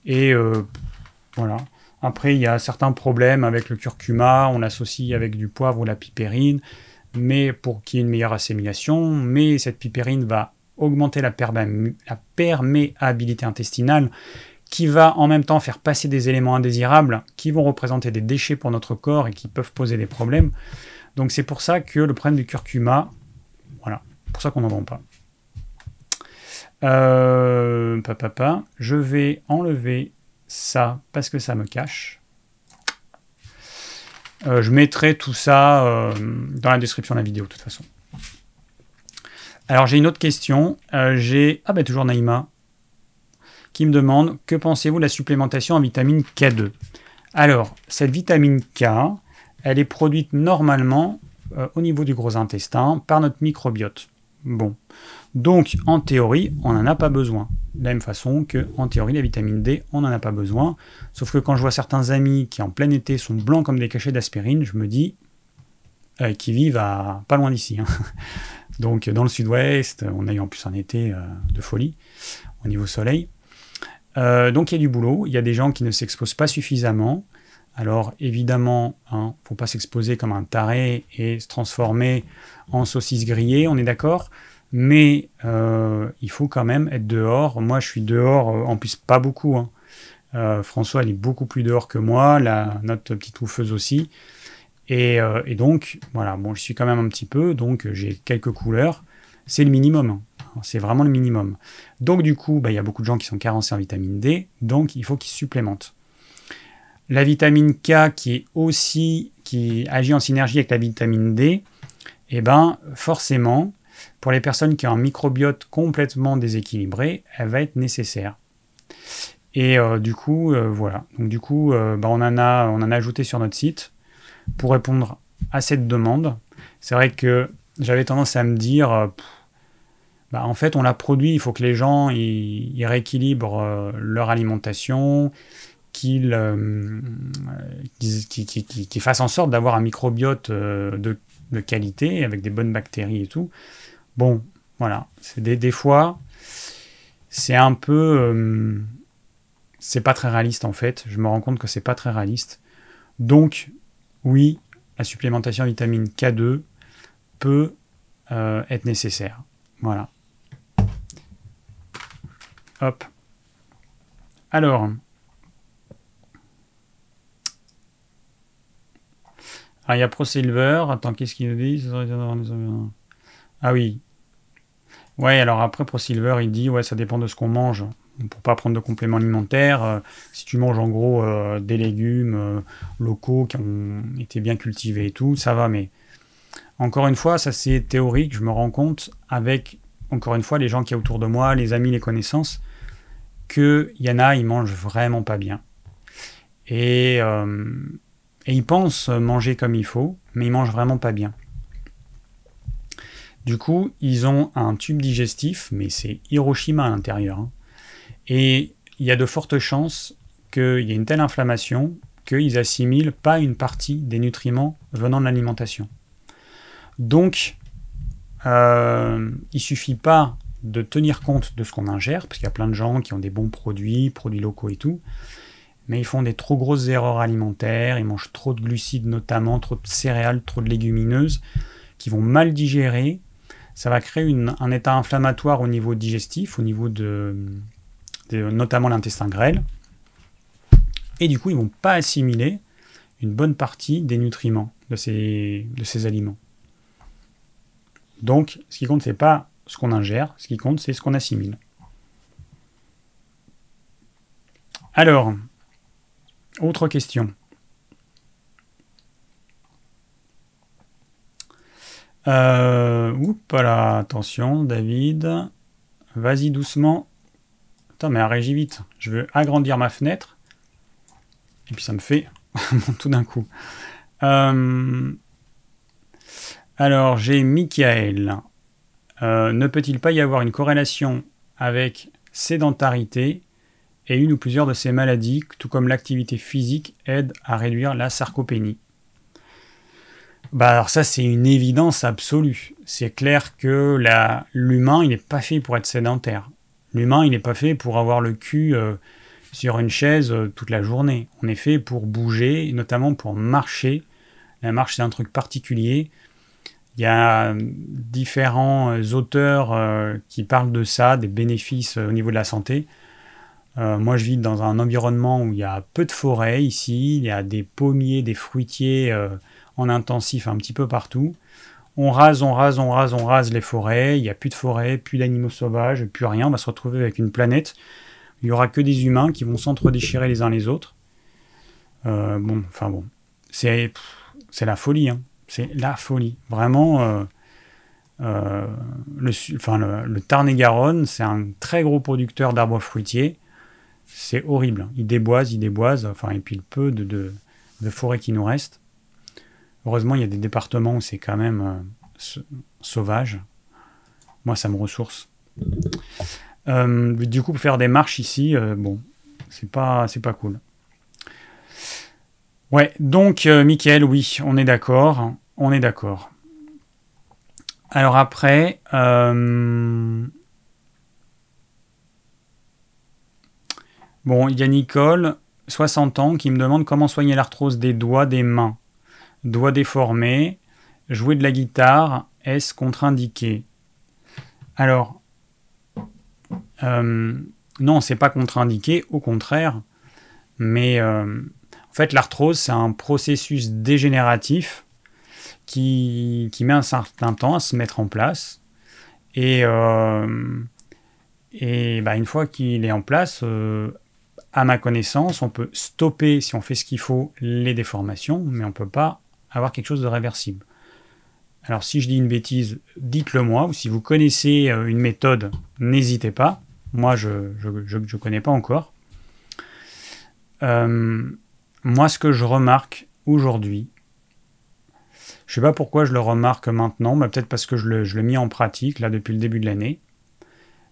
Et euh, voilà. Après, il y a certains problèmes avec le curcuma. On l'associe avec du poivre ou la pipérine, mais pour qu'il y ait une meilleure assimilation. Mais cette pipérine va augmenter la, la perméabilité intestinale qui va en même temps faire passer des éléments indésirables qui vont représenter des déchets pour notre corps et qui peuvent poser des problèmes. Donc c'est pour ça que le problème du curcuma, voilà, pour ça qu'on n'en vend pas. Euh, papa, je vais enlever ça parce que ça me cache. Euh, je mettrai tout ça euh, dans la description de la vidéo de toute façon. Alors j'ai une autre question. Euh, j'ai ah ben toujours Naïma qui me demande que pensez-vous de la supplémentation en vitamine K2 Alors cette vitamine K, elle est produite normalement au niveau du gros intestin par notre microbiote. Bon, donc, en théorie, on n'en a pas besoin. De la même façon que, en théorie, la vitamine D, on n'en a pas besoin. Sauf que quand je vois certains amis qui, en plein été, sont blancs comme des cachets d'aspirine, je me dis, euh, qui vivent à pas loin d'ici. Hein. Donc, dans le sud-ouest, on a eu en plus un été euh, de folie au niveau soleil. Euh, donc, il y a du boulot. Il y a des gens qui ne s'exposent pas suffisamment. Alors, évidemment, il hein, ne faut pas s'exposer comme un taré et se transformer en saucisse grillée, on est d'accord mais euh, il faut quand même être dehors. Moi, je suis dehors, euh, en plus pas beaucoup. Hein. François, elle est beaucoup plus dehors que moi, la, notre petite oufeuse aussi. Et, donc, voilà, bon, je suis quand même un petit peu, donc j'ai quelques couleurs. C'est le minimum. C'est vraiment le minimum. Donc, du coup, bah, il y a beaucoup de gens qui sont carencés en vitamine D, donc il faut qu'ils supplémentent. La vitamine K, qui est aussi, qui agit en synergie avec la vitamine D, eh ben, forcément, pour les personnes qui ont un microbiote complètement déséquilibré, elle va être nécessaire. Et euh, du coup, euh, voilà. Donc du coup, euh, bah, on, en a, on en a ajouté sur notre site pour répondre à cette demande. C'est vrai que j'avais tendance à me dire, bah, en fait, on l'a produit, il faut que les gens ils, rééquilibrent leur alimentation, qu'ils fassent en sorte d'avoir un microbiote de, de, qualité, avec des bonnes bactéries et tout. Bon, voilà. C'est des, fois, c'est un peu. Euh, c'est pas très réaliste en fait. Je me rends compte que c'est pas très réaliste. Donc, oui, la supplémentation en vitamine K2 peut euh, être nécessaire. Voilà. Alors. Ah, il y a ProSilver. Attends, qu'est-ce qu'il nous dit ah oui. Ouais, alors après, ProSilver, il dit, ouais, ça dépend de ce qu'on mange. Pour pas prendre de compléments alimentaires, euh, si tu manges en gros euh, des légumes euh, locaux qui ont été bien cultivés et tout, ça va, mais encore une fois, ça c'est théorique, je me rends compte avec, encore une fois, les gens qui sont autour de moi, les amis, les connaissances, qu'il y en mangent vraiment pas bien. Et, et ils pensent manger comme il faut, mais ils mangent vraiment pas bien. Du coup, ils ont un tube digestif, mais c'est Hiroshima à l'intérieur. Hein. Et il y a de fortes chances qu'il y ait une telle inflammation qu'ils assimilent pas une partie des nutriments venant de l'alimentation. Donc, euh, il suffit pas de tenir compte de ce qu'on ingère, parce qu'il y a plein de gens qui ont des bons produits, produits locaux et tout, mais ils font des trop grosses erreurs alimentaires, ils mangent trop de glucides notamment, trop de céréales, trop de légumineuses, qui vont mal digérer. Ça va créer un état inflammatoire au niveau digestif, au niveau de, notamment l'intestin grêle. Et du coup, ils vont pas assimiler une bonne partie des nutriments de ces, de ces aliments. Donc, ce qui compte, c'est pas ce qu'on ingère, ce qui compte, c'est ce qu'on assimile. Alors, autre question. Euh, oups, là, attention, David. Vas-y doucement. Attends, mais réagis vite. Je veux agrandir ma fenêtre. Et puis ça me fait tout d'un coup. Euh, alors, j'ai Michael. Euh, ne peut-il pas y avoir une corrélation avec sédentarité et une ou plusieurs de ces maladies, tout comme l'activité physique aide à réduire la sarcopénie? Bah alors ça c'est une évidence absolue. C'est clair que l'humain il n'est pas fait pour être sédentaire. L'humain il n'est pas fait pour avoir le cul euh, sur une chaise euh, toute la journée. On est fait pour bouger, notamment pour marcher. La marche c'est un truc particulier. Il y a différents euh, auteurs qui parlent de ça, des bénéfices au niveau de la santé. moi, je vis dans un environnement où il y a peu de forêts ici. Il y a des pommiers, des fruitiers en intensif un petit peu partout. On rase, on rase, on rase, on rase les forêts. Il n'y a plus de forêts, plus d'animaux sauvages, plus rien. On va se retrouver avec une planète. Il n'y aura que des humains qui vont s'entre-déchirer les uns les autres. Euh, bon, enfin bon. C'est la folie. Hein. C'est la folie. Vraiment. Euh, euh, le, Tarn-et-Garonne, c'est un très gros producteur d'arbres fruitiers. C'est horrible. Il déboise, il déboise. Enfin, et puis le peu de, de, de forêt qui nous reste. Heureusement, il y a des départements où c'est quand même euh, sauvage. Moi, ça me ressource. Euh, du coup, faire des marches ici, euh, bon, c'est pas, c'est pas cool. Ouais, donc, Mickaël, oui, on est d'accord. On est d'accord. Alors après, bon, il y a Nicole, 60 ans, qui me demande comment soigner l'arthrose des doigts, des mains. Doigt déformé, jouer de la guitare, est-ce contre-indiqué? Alors, euh, non, c'est pas contre-indiqué, au contraire, mais euh, en fait, l'arthrose, c'est un processus dégénératif qui, met un certain temps à se mettre en place. Et, euh, bah, une fois qu'il est en place, à ma connaissance, on peut stopper, si on fait ce qu'il faut, les déformations, mais on ne peut pas avoir quelque chose de réversible. Alors si je dis une bêtise, dites-le moi, ou si vous connaissez euh, une méthode, n'hésitez pas. Moi, je ne connais pas encore. Euh, moi, ce que je remarque aujourd'hui, je ne sais pas pourquoi je le remarque maintenant, mais peut-être parce que je le, je mis en pratique là depuis le début de l'année.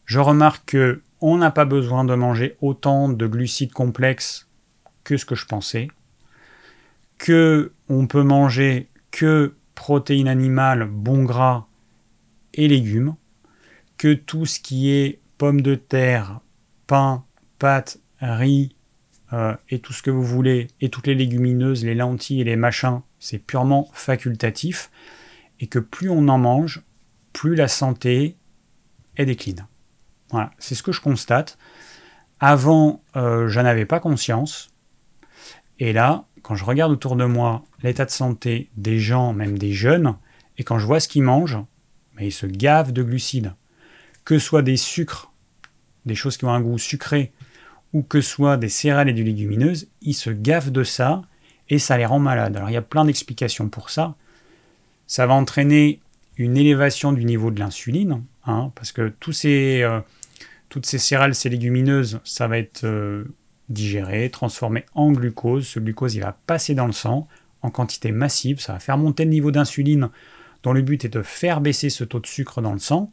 Je remarque que on n'a pas besoin de manger autant de glucides complexes que ce que je pensais que on peut manger que protéines animales, bons gras et légumes, que tout ce qui est pommes de terre, pain, pâtes, riz euh, et tout ce que vous voulez, et toutes les légumineuses, les lentilles et les machins, c'est purement facultatif, et que plus on en mange, plus la santé est décline. Voilà, c'est ce que je constate. Avant, euh, j'en avais pas conscience, et là, quand je regarde autour de moi l'état de santé des gens, même des jeunes, et quand je vois ce qu'ils mangent, mais ils se gavent de glucides. Que ce soit des sucres, des choses qui ont un goût sucré, ou que ce soit des céréales et du légumineuse, ils se gavent de ça et ça les rend malades. Alors il y a plein d'explications pour ça. Ça va entraîner une élévation du niveau de l'insuline, hein, parce que tous ces, euh, toutes ces céréales, ces légumineuses, ça va être euh, digéré, transformé en glucose. Ce glucose, il va passer dans le sang en quantité massive. Ça va faire monter le niveau d'insuline dont le but est de faire baisser ce taux de sucre dans le sang.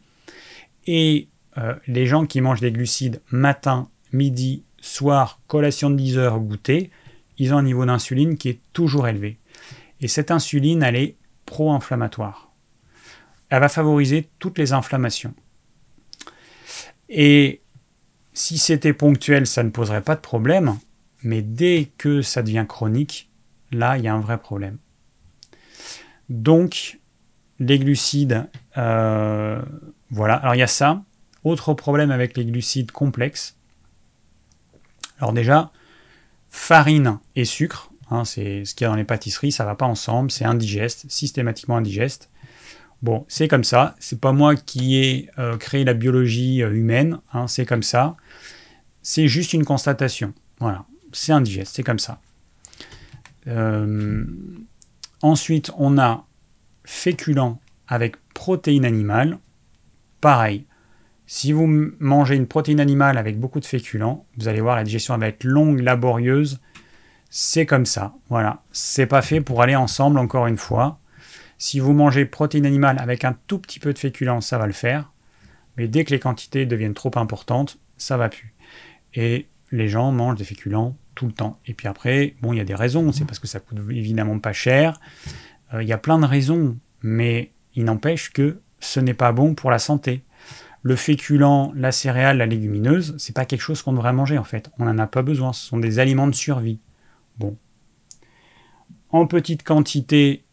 Et euh, les gens qui mangent des glucides matin, midi, soir, collation de 10 heures, goûter, ils ont un niveau d'insuline qui est toujours élevé. Et cette insuline, elle est pro-inflammatoire. Elle va favoriser toutes les inflammations. Et si c'était ponctuel, ça ne poserait pas de problème, mais dès que ça devient chronique, là, il y a un vrai problème. Donc, les glucides, euh, voilà. Alors, il y a ça. Autre problème avec les glucides complexes. Alors déjà, farine et sucre, hein, c'est ce qu'il y a dans les pâtisseries, ça va pas ensemble, c'est indigeste, systématiquement indigeste. Bon, c'est comme ça, c'est pas moi qui ai euh, créé la biologie euh, humaine, hein, c'est comme ça. C'est juste une constatation. Voilà, c'est indigeste, c'est comme ça. ensuite, on a féculents avec protéines animales. Pareil, si vous mangez une protéine animale avec beaucoup de féculents, vous allez voir la digestion va être longue, laborieuse. C'est comme ça. Voilà. C'est pas fait pour aller ensemble, encore une fois. Si vous mangez protéine animale avec un tout petit peu de féculents, ça va le faire. Mais dès que les quantités deviennent trop importantes, ça va plus. Et les gens mangent des féculents tout le temps. Et puis après, bon, il y a des raisons. C'est parce que ça coûte évidemment pas cher. Euh, il y a plein de raisons. Mais il n'empêche que ce n'est pas bon pour la santé le féculent, la céréale, la légumineuse, c'est pas quelque chose qu'on devrait manger en fait. On n'en a pas besoin. Ce sont des aliments de survie. Bon. En petite quantité,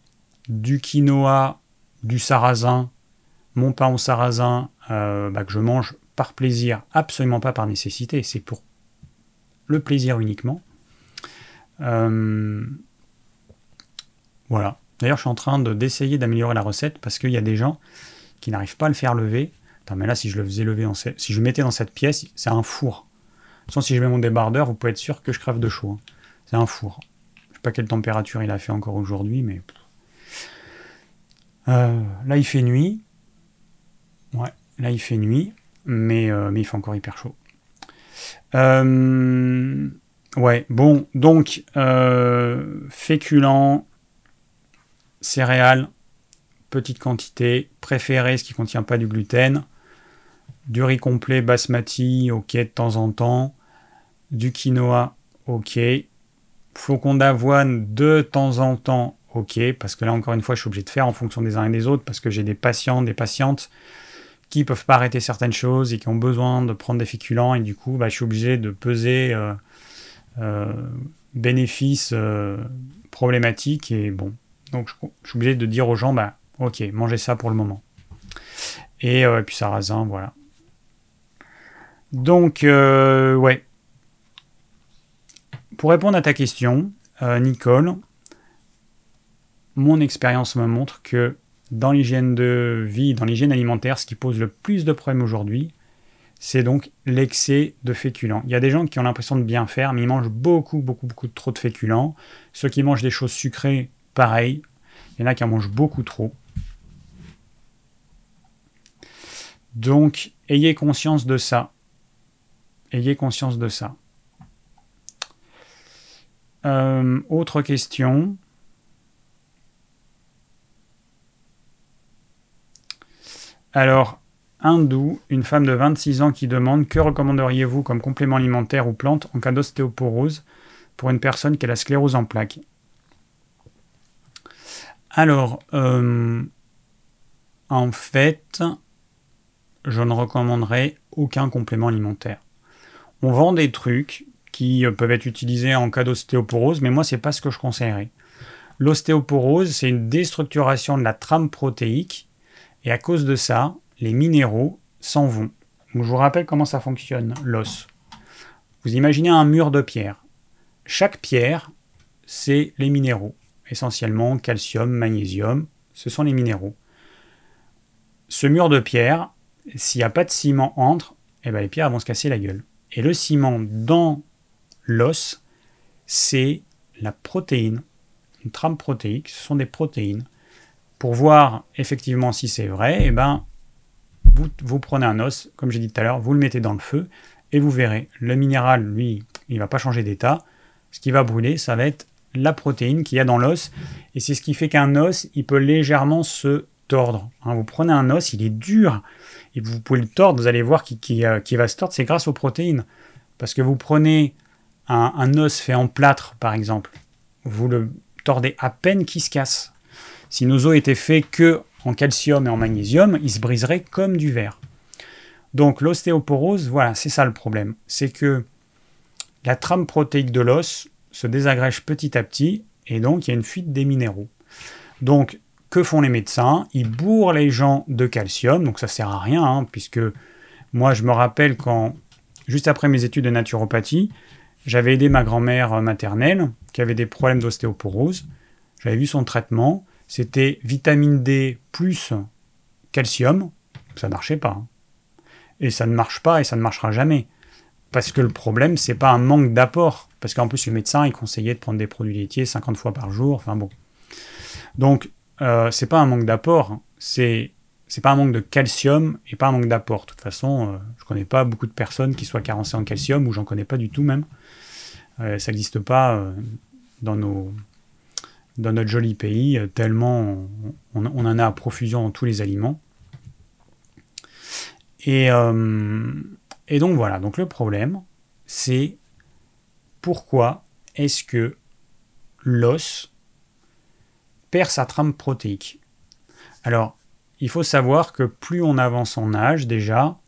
du quinoa, du sarrasin, mon pain au sarrasin, euh, bah, que je mange par plaisir, absolument pas par nécessité. C'est pour le plaisir uniquement. Euh, voilà. D'ailleurs, je suis en train d'essayer d'améliorer la recette parce qu'il y a des gens qui n'arrivent pas à le faire lever mais là, si je le faisais lever, en si je mettais dans cette pièce, c'est un four. Sans si je mets mon débardeur, vous pouvez être sûr que je crève de chaud. Hein. C'est un four. Je sais pas quelle température il a fait encore aujourd'hui, mais. Euh, là, il fait nuit. Ouais, là, il fait nuit, mais, euh, mais il fait encore hyper chaud. Euh, ouais, bon, donc, féculents, céréales, petite quantité, préférez ce qui ne contient pas du gluten, du riz complet basmati, ok, de temps en temps. Du quinoa, ok. Flocon d'avoine, de temps en temps, ok. Parce que là, encore une fois, je suis obligé de faire en fonction des uns et des autres, parce que j'ai des patients, des patientes qui ne peuvent pas arrêter certaines choses et qui ont besoin de prendre des féculents, et du coup, bah, je suis obligé de peser euh, euh, bénéfices euh, problématiques, et bon. Donc, je, je, suis obligé de dire aux gens, bah, ok, mangez ça pour le moment. Et, et puis sarrasin, voilà. Donc, euh, ouais. Pour répondre à ta question, euh, Nicole, mon expérience me montre que dans l'hygiène de vie, dans l'hygiène alimentaire, ce qui pose le plus de problèmes aujourd'hui, c'est donc l'excès de féculents. Il y a des gens qui ont l'impression de bien faire, mais ils mangent beaucoup, beaucoup, beaucoup trop de féculents. Ceux qui mangent des choses sucrées, pareil. Il y en a qui en mangent beaucoup trop. Donc, ayez conscience de ça. Ayez conscience de ça. Euh, autre question. Alors, Hindou, une femme de 26 ans qui demande que recommanderiez-vous comme complément alimentaire ou plante en cas d'ostéoporose pour une personne qui a la sclérose en plaques? Alors, euh, en fait, je ne recommanderais aucun complément alimentaire on vend des trucs qui euh, peuvent être utilisés en cas d'ostéoporose, mais moi, c'est pas ce que je conseillerais. L'ostéoporose, c'est une déstructuration de la trame protéique, et à cause de ça, les minéraux s'en vont. je vous rappelle comment ça fonctionne, l'os. Vous imaginez un mur de pierre. Chaque pierre, c'est les minéraux. Essentiellement calcium, magnésium, ce sont les minéraux. Ce mur de pierre, s'il n'y a pas de ciment entre, eh ben les pierres vont se casser la gueule. Et le ciment dans l'os, c'est la protéine, une trame protéique, ce sont des protéines. Pour voir effectivement si c'est vrai, eh ben, vous, prenez un os, comme j'ai dit tout à l'heure, vous le mettez dans le feu, et vous verrez, le minéral, lui, il ne va pas changer d'état. Ce qui va brûler, ça va être la protéine qu'il y a dans l'os. Et c'est ce qui fait qu'un os, il peut légèrement se tordre. Hein. vous prenez un os, il est dur, et vous pouvez le tordre, vous allez voir qui, euh, va se tordre, c'est grâce aux protéines. Parce que vous prenez un, os fait en plâtre, par exemple, vous le tordez à peine qu'il se casse. Si nos os étaient faits que en calcium et en magnésium, ils se briseraient comme du verre. Donc l'ostéoporose, voilà, c'est ça le problème. C'est que la trame protéique de l'os se désagrège petit à petit et donc il y a une fuite des minéraux. Donc que font les médecins? Ils bourrent les gens de calcium, donc ça sert à rien, hein, puisque moi je me rappelle quand, juste après mes études de naturopathie, j'avais aidé ma grand-mère maternelle qui avait des problèmes d'ostéoporose. J'avais vu son traitement, c'était vitamine D plus calcium, ça ne marchait pas. Hein. Et ça ne marche pas et ça ne marchera jamais. Parce que le problème, c'est pas un manque d'apport. Parce qu'en plus, le médecin, il conseillait de prendre des produits laitiers 50 fois par jour. Enfin bon. Donc, euh, c'est pas un manque d'apport. C'est c'est pas un manque de calcium et pas un manque d'apport. De toute façon, je euh, je connais pas beaucoup de personnes qui soient carencées en calcium, ou j'en connais pas du tout même. Euh, ça n'existe pas euh, dans, nos, dans notre joli pays, tellement on, on, en a à profusion dans tous les aliments. Et, et donc voilà, donc le problème, c'est pourquoi est-ce que l'os perd sa trame protéique Alors, il faut savoir que plus on avance en âge déjà,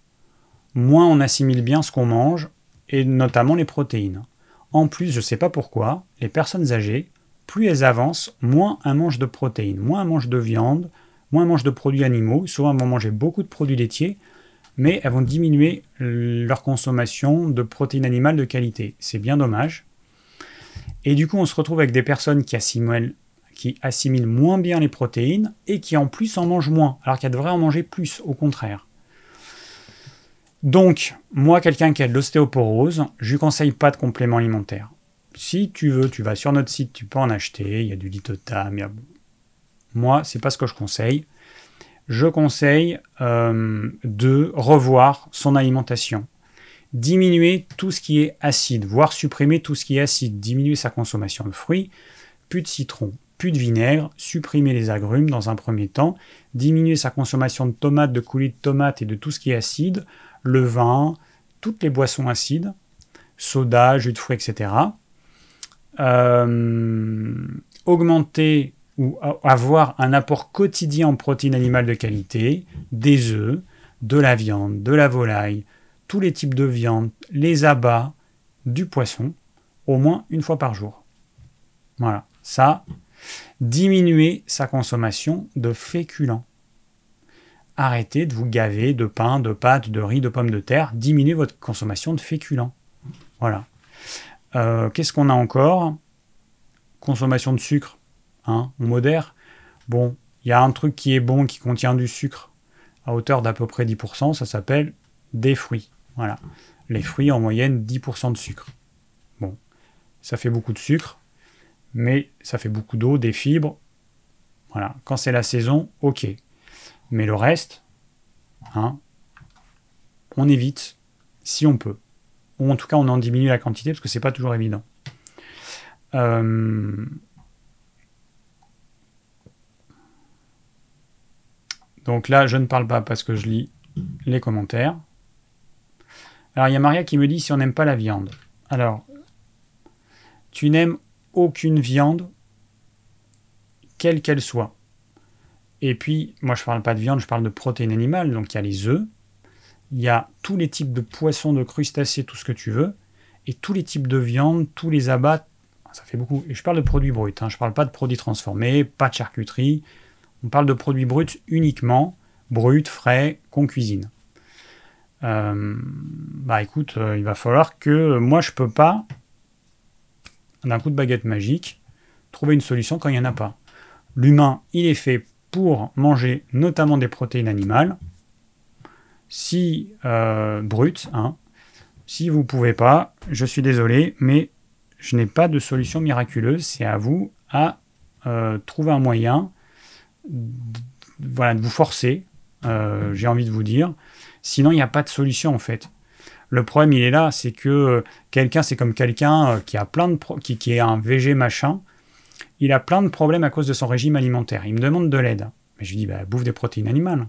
moins on assimile bien ce qu'on mange, et notamment les protéines. En plus, je ne sais pas pourquoi, les personnes âgées, plus elles avancent, moins elles mangent de protéines, moins elles mangent de viande, moins elles mangent de produits animaux, souvent elles vont manger beaucoup de produits laitiers, mais elles vont diminuer leur consommation de protéines animales de qualité. C'est bien dommage. Et du coup, on se retrouve avec des personnes qui assimilent, qui assimilent moins bien les protéines et qui en plus en mangent moins, alors qu'elles devraient en manger plus, au contraire. Donc, moi, quelqu'un qui a de l'ostéoporose, je lui conseille pas de complément alimentaire. Si tu veux, tu vas sur notre site, tu peux en acheter, il y a du litotam, il y a... Moi, c'est pas ce que je conseille je conseille euh, de revoir son alimentation. Diminuer tout ce qui est acide, voire supprimer tout ce qui est acide, diminuer sa consommation de fruits, plus de citron, plus de vinaigre, supprimer les agrumes dans un premier temps, diminuer sa consommation de tomates, de coulis de tomates et de tout ce qui est acide, le vin, toutes les boissons acides, soda, jus de fruits, etc. Euh, augmenter ou avoir un apport quotidien en protéines animales de qualité, des œufs, de la viande, de la volaille, tous les types de viande, les abats, du poisson, au moins une fois par jour. Voilà, ça, diminuer sa consommation de féculents. Arrêtez de vous gaver de pain, de pâtes, de riz, de pommes de terre. Diminuez votre consommation de féculents. Voilà. Euh, qu'est-ce qu'on a encore? Consommation de sucre. Hein, modère. Bon, il y a un truc qui est bon, qui contient du sucre à hauteur d'à peu près 10%, ça s'appelle des fruits. Voilà. Les fruits, en moyenne, 10% de sucre. Bon, ça fait beaucoup de sucre, mais ça fait beaucoup d'eau, des fibres. Voilà. Quand c'est la saison, ok. Mais le reste, hein, on évite si on peut. Ou en tout cas, on en diminue la quantité parce que c'est pas toujours évident. Euh, Donc là, je ne parle pas parce que je lis les commentaires. Alors, il y a Maria qui me dit si on n'aime pas la viande. Alors, tu n'aimes aucune viande, quelle qu'elle soit. Et puis, moi, je ne parle pas de viande, je parle de protéines animales. Donc, il y a les œufs, il y a tous les types de poissons, de crustacés, tout ce que tu veux, et tous les types de viande, tous les abats. Ça fait beaucoup. Et je parle de produits bruts. Hein. Je ne parle pas de produits transformés, pas de charcuterie, on parle de produits bruts uniquement, bruts, frais, qu'on cuisine. Euh, bah écoute, euh, il va falloir que moi je peux pas, d'un coup de baguette magique, trouver une solution quand il n'y en a pas. L'humain, il est fait pour manger notamment des protéines animales. Si euh, brut, hein, si vous pouvez pas, je suis désolé, mais je n'ai pas de solution miraculeuse. C'est à vous à trouver un moyen voilà, de vous forcer, euh, j'ai envie de vous dire. Sinon, il n'y a pas de solution en fait. Le problème, il est là, c'est que euh, quelqu'un, c'est comme quelqu'un euh, qui a plein de est un VG machin, il a plein de problèmes à cause de son régime alimentaire. Il me demande de l'aide. Mais je lui dis, bah, bouffe des protéines animales.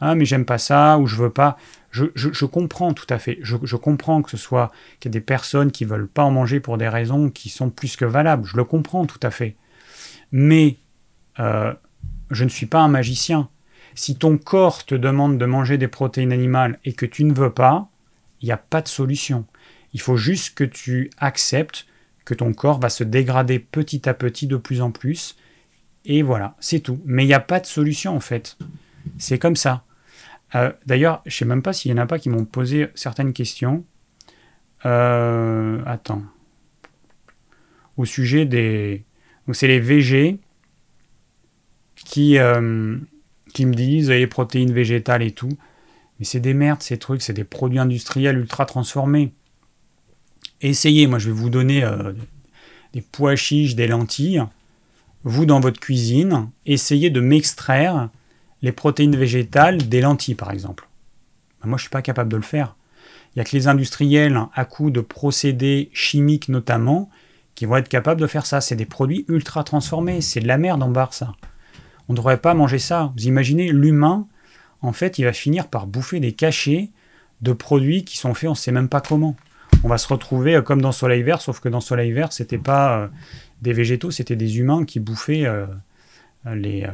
Ah, mais j'aime pas ça, ou je veux pas. Je, comprends tout à fait. Je, comprends que ce soit qu'il y a des personnes qui veulent pas en manger pour des raisons qui sont plus que valables. Je le comprends tout à fait. Mais je ne suis pas un magicien. Si ton corps te demande de manger des protéines animales et que tu ne veux pas, il n'y a pas de solution. Il faut juste que tu acceptes que ton corps va se dégrader petit à petit de plus en plus. Et voilà, c'est tout. Mais il n'y a pas de solution en fait. C'est comme ça. Euh, d'ailleurs, je ne sais même pas s'il y en a pas qui m'ont posé certaines questions. Euh, attends. Au sujet des. Donc, c'est les VG qui, euh, qui me disent les protéines végétales et tout. Mais c'est des merdes, ces trucs. C'est des produits industriels ultra transformés. Essayez. Moi, je vais vous donner des pois chiches, des lentilles. Vous, dans votre cuisine, essayez de m'extraire les protéines végétales des lentilles, par exemple. Ben, moi, je ne suis pas capable de le faire. Il n'y a que les industriels, à coup de procédés chimiques notamment, qui vont être capables de faire ça. C'est des produits ultra transformés. C'est de la merde en barre, ça. On ne devrait pas manger ça. Vous imaginez, l'humain, en fait, il va finir par bouffer des cachets de produits qui sont faits, on ne sait même pas comment. On va se retrouver euh, comme dans Soleil Vert, sauf que dans Soleil Vert, c'était pas euh, des végétaux, c'était des humains qui bouffaient euh, les,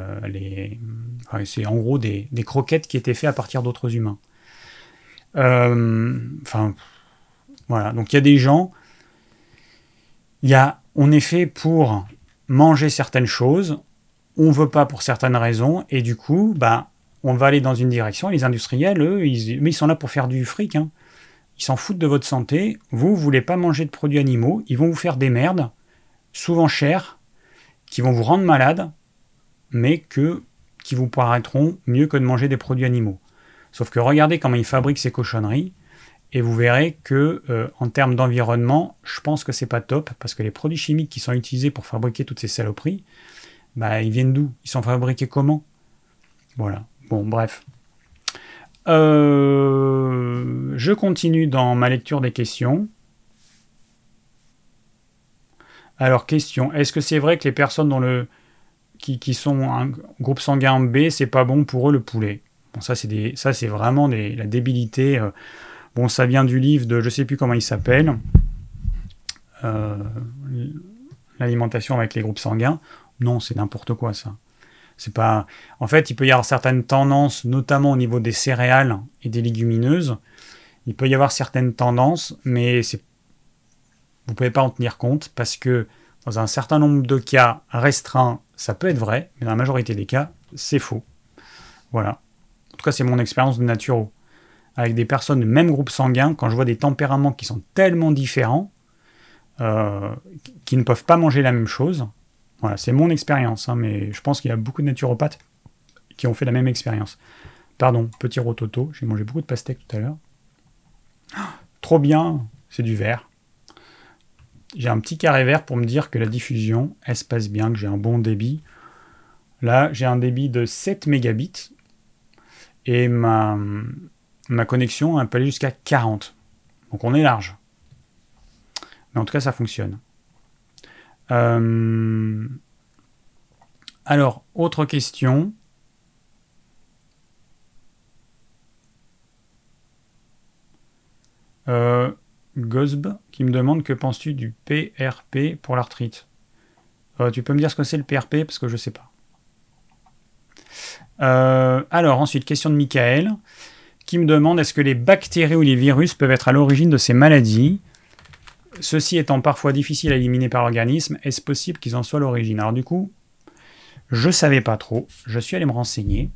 c'est en gros des, croquettes qui étaient faites à partir d'autres humains. enfin, voilà. Donc il y a des gens, il y a, on est fait pour manger certaines choses, on veut pas pour certaines raisons, et du coup, bah, on va aller dans une direction. les industriels, eux, ils, mais ils sont là pour faire du fric. Hein. Ils s'en foutent de votre santé. Vous, vous voulez pas manger de produits animaux. Ils vont vous faire des merdes, souvent chères, qui vont vous rendre malade, mais que, qui vous paraîtront mieux que de manger des produits animaux. Sauf que regardez comment ils fabriquent ces cochonneries, et vous verrez que euh, en termes d'environnement, je pense que c'est pas top, parce que les produits chimiques qui sont utilisés pour fabriquer toutes ces saloperies, bah, ils viennent d'où? Ils sont fabriqués comment? Voilà. Bon, bref. Euh, je continue dans ma lecture des questions. Alors, question est-ce que c'est vrai que les personnes le, qui, sont un groupe sanguin B, c'est pas bon pour eux le poulet? Bon, ça, c'est, des, ça, c'est vraiment des, la débilité. Euh. Bon, ça vient du livre de je sais plus comment il s'appelle. Euh, l'alimentation avec les groupes sanguins. Non, c'est n'importe quoi ça. C'est pas. En fait, il peut y avoir certaines tendances, notamment au niveau des céréales et des légumineuses. Il peut y avoir certaines tendances, mais c'est. Vous pouvez pas en tenir compte parce que dans un certain nombre de cas restreints, ça peut être vrai, mais dans la majorité des cas, c'est faux. Voilà. En tout cas, c'est mon expérience de naturo. Avec des personnes du même groupe sanguin, quand je vois des tempéraments qui sont tellement différents, euh, qui ne peuvent pas manger la même chose, voilà, c'est mon expérience, hein, mais je pense qu'il y a beaucoup de naturopathes qui ont fait la même expérience. Pardon, petit rototo, j'ai mangé beaucoup de pastèques tout à l'heure. trop bien, c'est du vert. J'ai un petit carré vert pour me dire que la diffusion, elle se passe bien, que j'ai un bon débit. Là, j'ai un débit de 7 mégabits et ma, ma connexion, elle peut aller jusqu'à 40. Donc on est large. Mais en tout cas, ça fonctionne. Euh, alors, autre question. Euh, Gosb qui me demande que penses-tu du PRP pour l'arthrite? Euh, Tu peux me dire ce que c'est le PRP parce que je ne sais pas. alors ensuite, question de Michael qui me demande est-ce que les bactéries ou les virus peuvent être à l'origine de ces maladies? Ceci étant parfois difficile à éliminer par l'organisme, est-ce possible qu'ils en soient l'origine? Alors du coup, je savais pas trop, je suis allé me renseigner.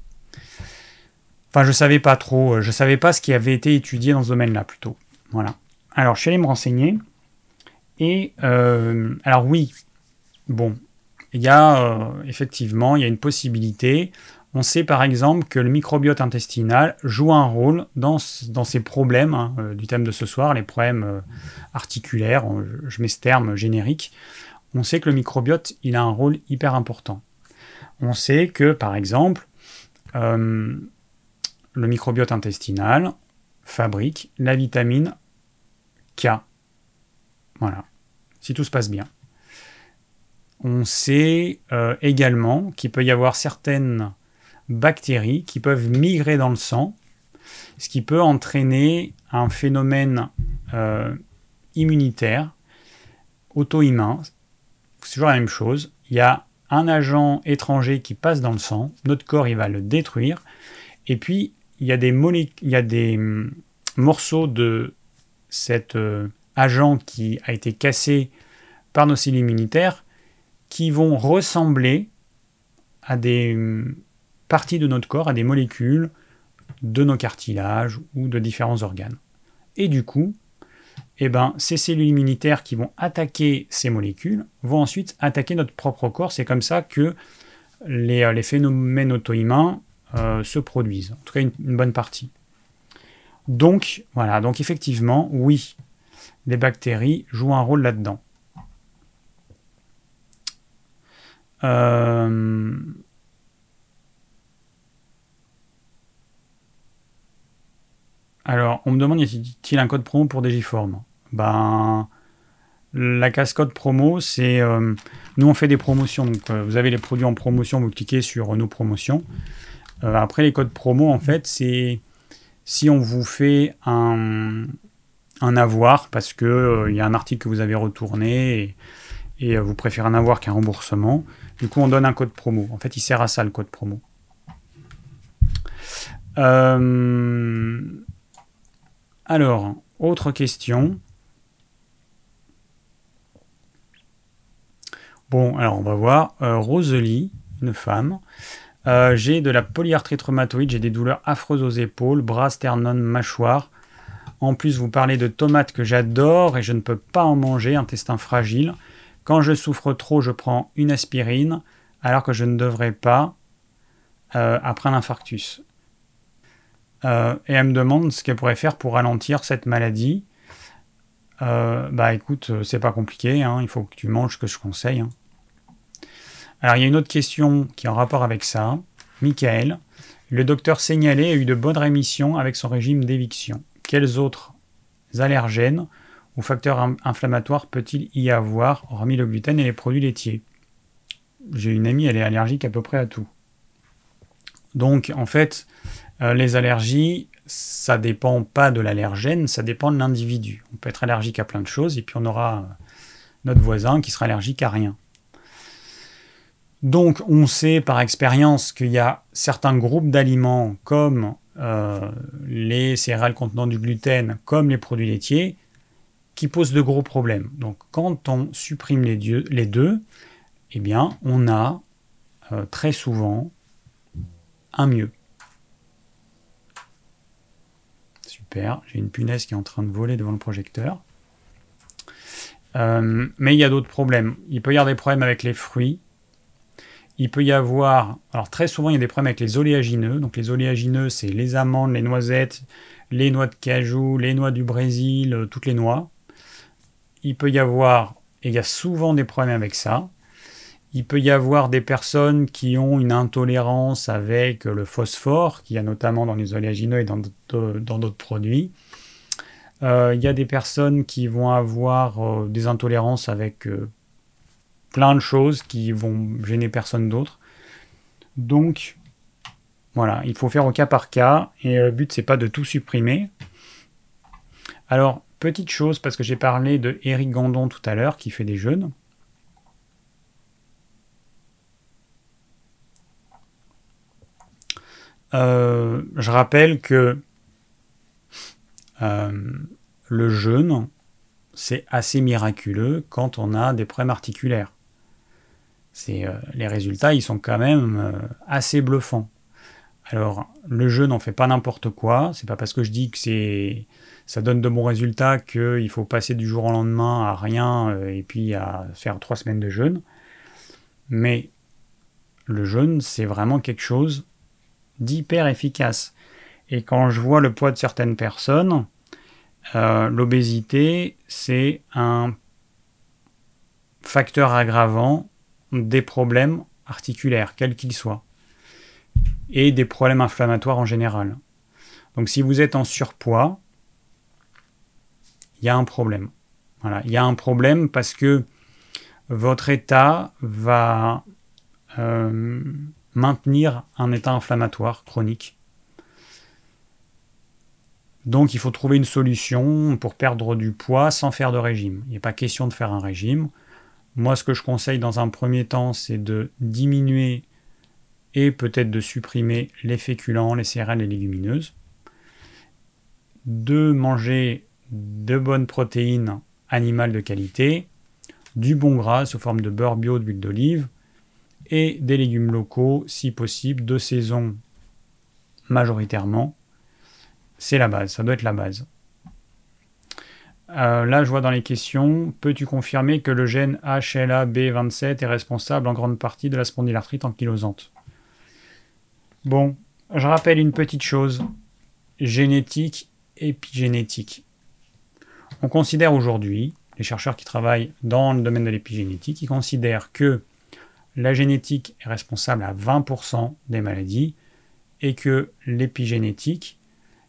Enfin, je savais pas trop, euh, je savais pas ce qui avait été étudié dans ce domaine-là plutôt. Voilà. Alors, je suis allé me renseigner. Et, euh, alors oui, bon, il y a euh, effectivement, il y a une possibilité on sait par exemple que le microbiote intestinal joue un rôle dans, ces problèmes hein, euh, du thème de ce soir, les problèmes euh, articulaires, je mets ce terme générique. On sait que le microbiote, il a un rôle hyper important. On sait que par exemple, euh, le microbiote intestinal fabrique la vitamine K. Voilà, si tout se passe bien. On sait également qu'il peut y avoir certaines bactéries qui peuvent migrer dans le sang, ce qui peut entraîner un phénomène euh, immunitaire, auto-immun. C'est toujours la même chose. Il y a un agent étranger qui passe dans le sang, notre corps il va le détruire, et puis il y a des, il y a des hum, morceaux de cet euh, agent qui a été cassé par nos cellules immunitaires qui vont ressembler à des parties de notre corps, à des molécules de nos cartilages ou de différents organes. Et du coup, eh ben, ces cellules immunitaires qui vont attaquer ces molécules vont ensuite attaquer notre propre corps. C'est comme ça que les, euh, phénomènes auto-immuns euh, se produisent, en tout cas une, bonne partie. Donc, voilà, donc effectivement, oui, les bactéries jouent un rôle là-dedans. Euh, alors, on me demande y a-t-il un code promo pour Digiform? Ben, la cascade promo, c'est. Euh, nous, on fait des promotions. Donc, euh, vous avez les produits en promotion, vous cliquez sur nos promotions. Euh, après, les codes promo, en fait, c'est si on vous fait un, avoir parce qu'il il y a un article que vous avez retourné et, vous préférez un avoir qu'un remboursement. Du coup, on donne un code promo. En fait, il sert à ça, le code promo. Alors, autre question. Bon, alors on va voir. Euh, Rosalie, une femme. Euh, j'ai de la polyarthrite rhumatoïde, j'ai des douleurs affreuses aux épaules, bras, sternum, mâchoire. En plus, vous parlez de tomates que j'adore et je ne peux pas en manger, intestin fragile. Quand je souffre trop, je prends une aspirine, alors que je ne devrais pas euh, après un infarctus. et elle me demande ce qu'elle pourrait faire pour ralentir cette maladie. bah écoute, c'est pas compliqué, hein, il faut que tu manges ce que je conseille. Hein. Alors il y a une autre question qui est en rapport avec ça. Michael, le docteur signalé a eu de bonnes rémissions avec son régime d'éviction. Quels autres allergènes ou facteurs inflammatoires peut-il y avoir, hormis le gluten et les produits laitiers? J'ai une amie, elle est allergique à peu près à tout. Donc en fait, euh, les allergies, ça dépend pas de l'allergène, ça dépend de l'individu. On peut être allergique à plein de choses et puis on aura notre voisin qui sera allergique à rien. Donc on sait par expérience qu'il y a certains groupes d'aliments comme euh, les céréales contenant du gluten, comme les produits laitiers, qui posent de gros problèmes. Donc quand on supprime les, deux, eh bien on a euh, très souvent un mieux. Super, j'ai une punaise qui est en train de voler devant le projecteur. Euh, mais il y a d'autres problèmes. Il peut y avoir des problèmes avec les fruits, il peut y avoir, alors très souvent il y a des problèmes avec les oléagineux. Donc les oléagineux, c'est les amandes, les noisettes, les noix de cajou, les noix du Brésil, euh, toutes les noix. Il peut y avoir, et il y a souvent des problèmes avec ça. Il peut y avoir des personnes qui ont une intolérance avec le phosphore, qu'il y a notamment dans les oléagineux et dans d'autres produits. Euh, il y a des personnes qui vont avoir euh, des intolérances avec plein de choses qui vont gêner personne d'autre. Donc, voilà, il faut faire au cas par cas, et le but, c'est pas de tout supprimer. Alors, petite chose, parce que j'ai parlé de Eric Gandon tout à l'heure, qui fait des jeûnes. Euh, je rappelle que euh, le jeûne, c'est assez miraculeux quand on a des problèmes articulaires. Euh, les résultats, ils sont quand même assez bluffants. Alors, le jeu n'en fait pas n'importe quoi. C'est pas parce que je dis que c'est ça donne de bons résultats qu'il faut passer du jour au lendemain à rien et puis à faire trois semaines de jeûne. Mais le jeûne, c'est vraiment quelque chose d'hyper efficace. Et quand je vois le poids de certaines personnes, l'obésité, c'est un facteur aggravant des problèmes articulaires, quels qu'ils soient, et des problèmes inflammatoires en général. Donc si vous êtes en surpoids, il y a un problème. Voilà, il y a un problème parce que votre état va euh, maintenir un état inflammatoire chronique. Donc il faut trouver une solution pour perdre du poids sans faire de régime. Il n'est pas question de faire un régime. Moi, ce que je conseille dans un premier temps, c'est de diminuer et peut-être de supprimer les féculents, les céréales, les légumineuses. De manger de bonnes protéines animales de qualité, du bon gras sous forme de beurre bio, d'huile d'olive, et des légumes locaux, si possible, de saison majoritairement. C'est la base, ça doit être la base. Euh, là, je vois dans les questions, peux-tu confirmer que le gène HLA-B27 est responsable en grande partie de la spondylarthrite ankylosante Bon, je rappelle une petite chose, génétique, épigénétique. On considère aujourd'hui, les chercheurs qui travaillent dans le domaine de l'épigénétique, ils considèrent que la génétique est responsable à 20% des maladies et que l'épigénétique,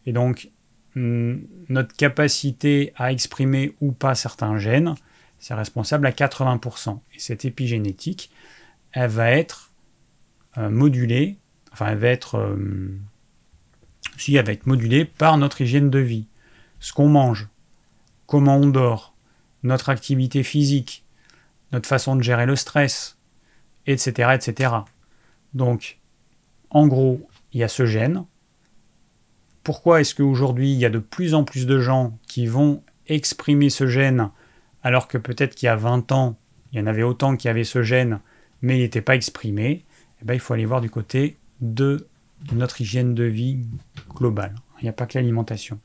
et donc hmm, notre capacité à exprimer ou pas certains gènes, c'est responsable à 80%. Et cette épigénétique, elle va être euh, modulée, enfin elle va être, euh, si elle va être modulée par notre hygiène de vie, ce qu'on mange, comment on dort, notre activité physique, notre façon de gérer le stress, etc. etc. Donc, en gros, il y a ce gène. Pourquoi est-ce qu'aujourd'hui, il y a de plus en plus de gens qui vont exprimer ce gène alors que peut-être qu'il y a 20 ans, il y en avait autant qui avaient ce gène, mais il n'était pas exprimé? Eh bien, Il faut aller voir du côté de notre hygiène de vie globale. Il n'y a pas que l'alimentation.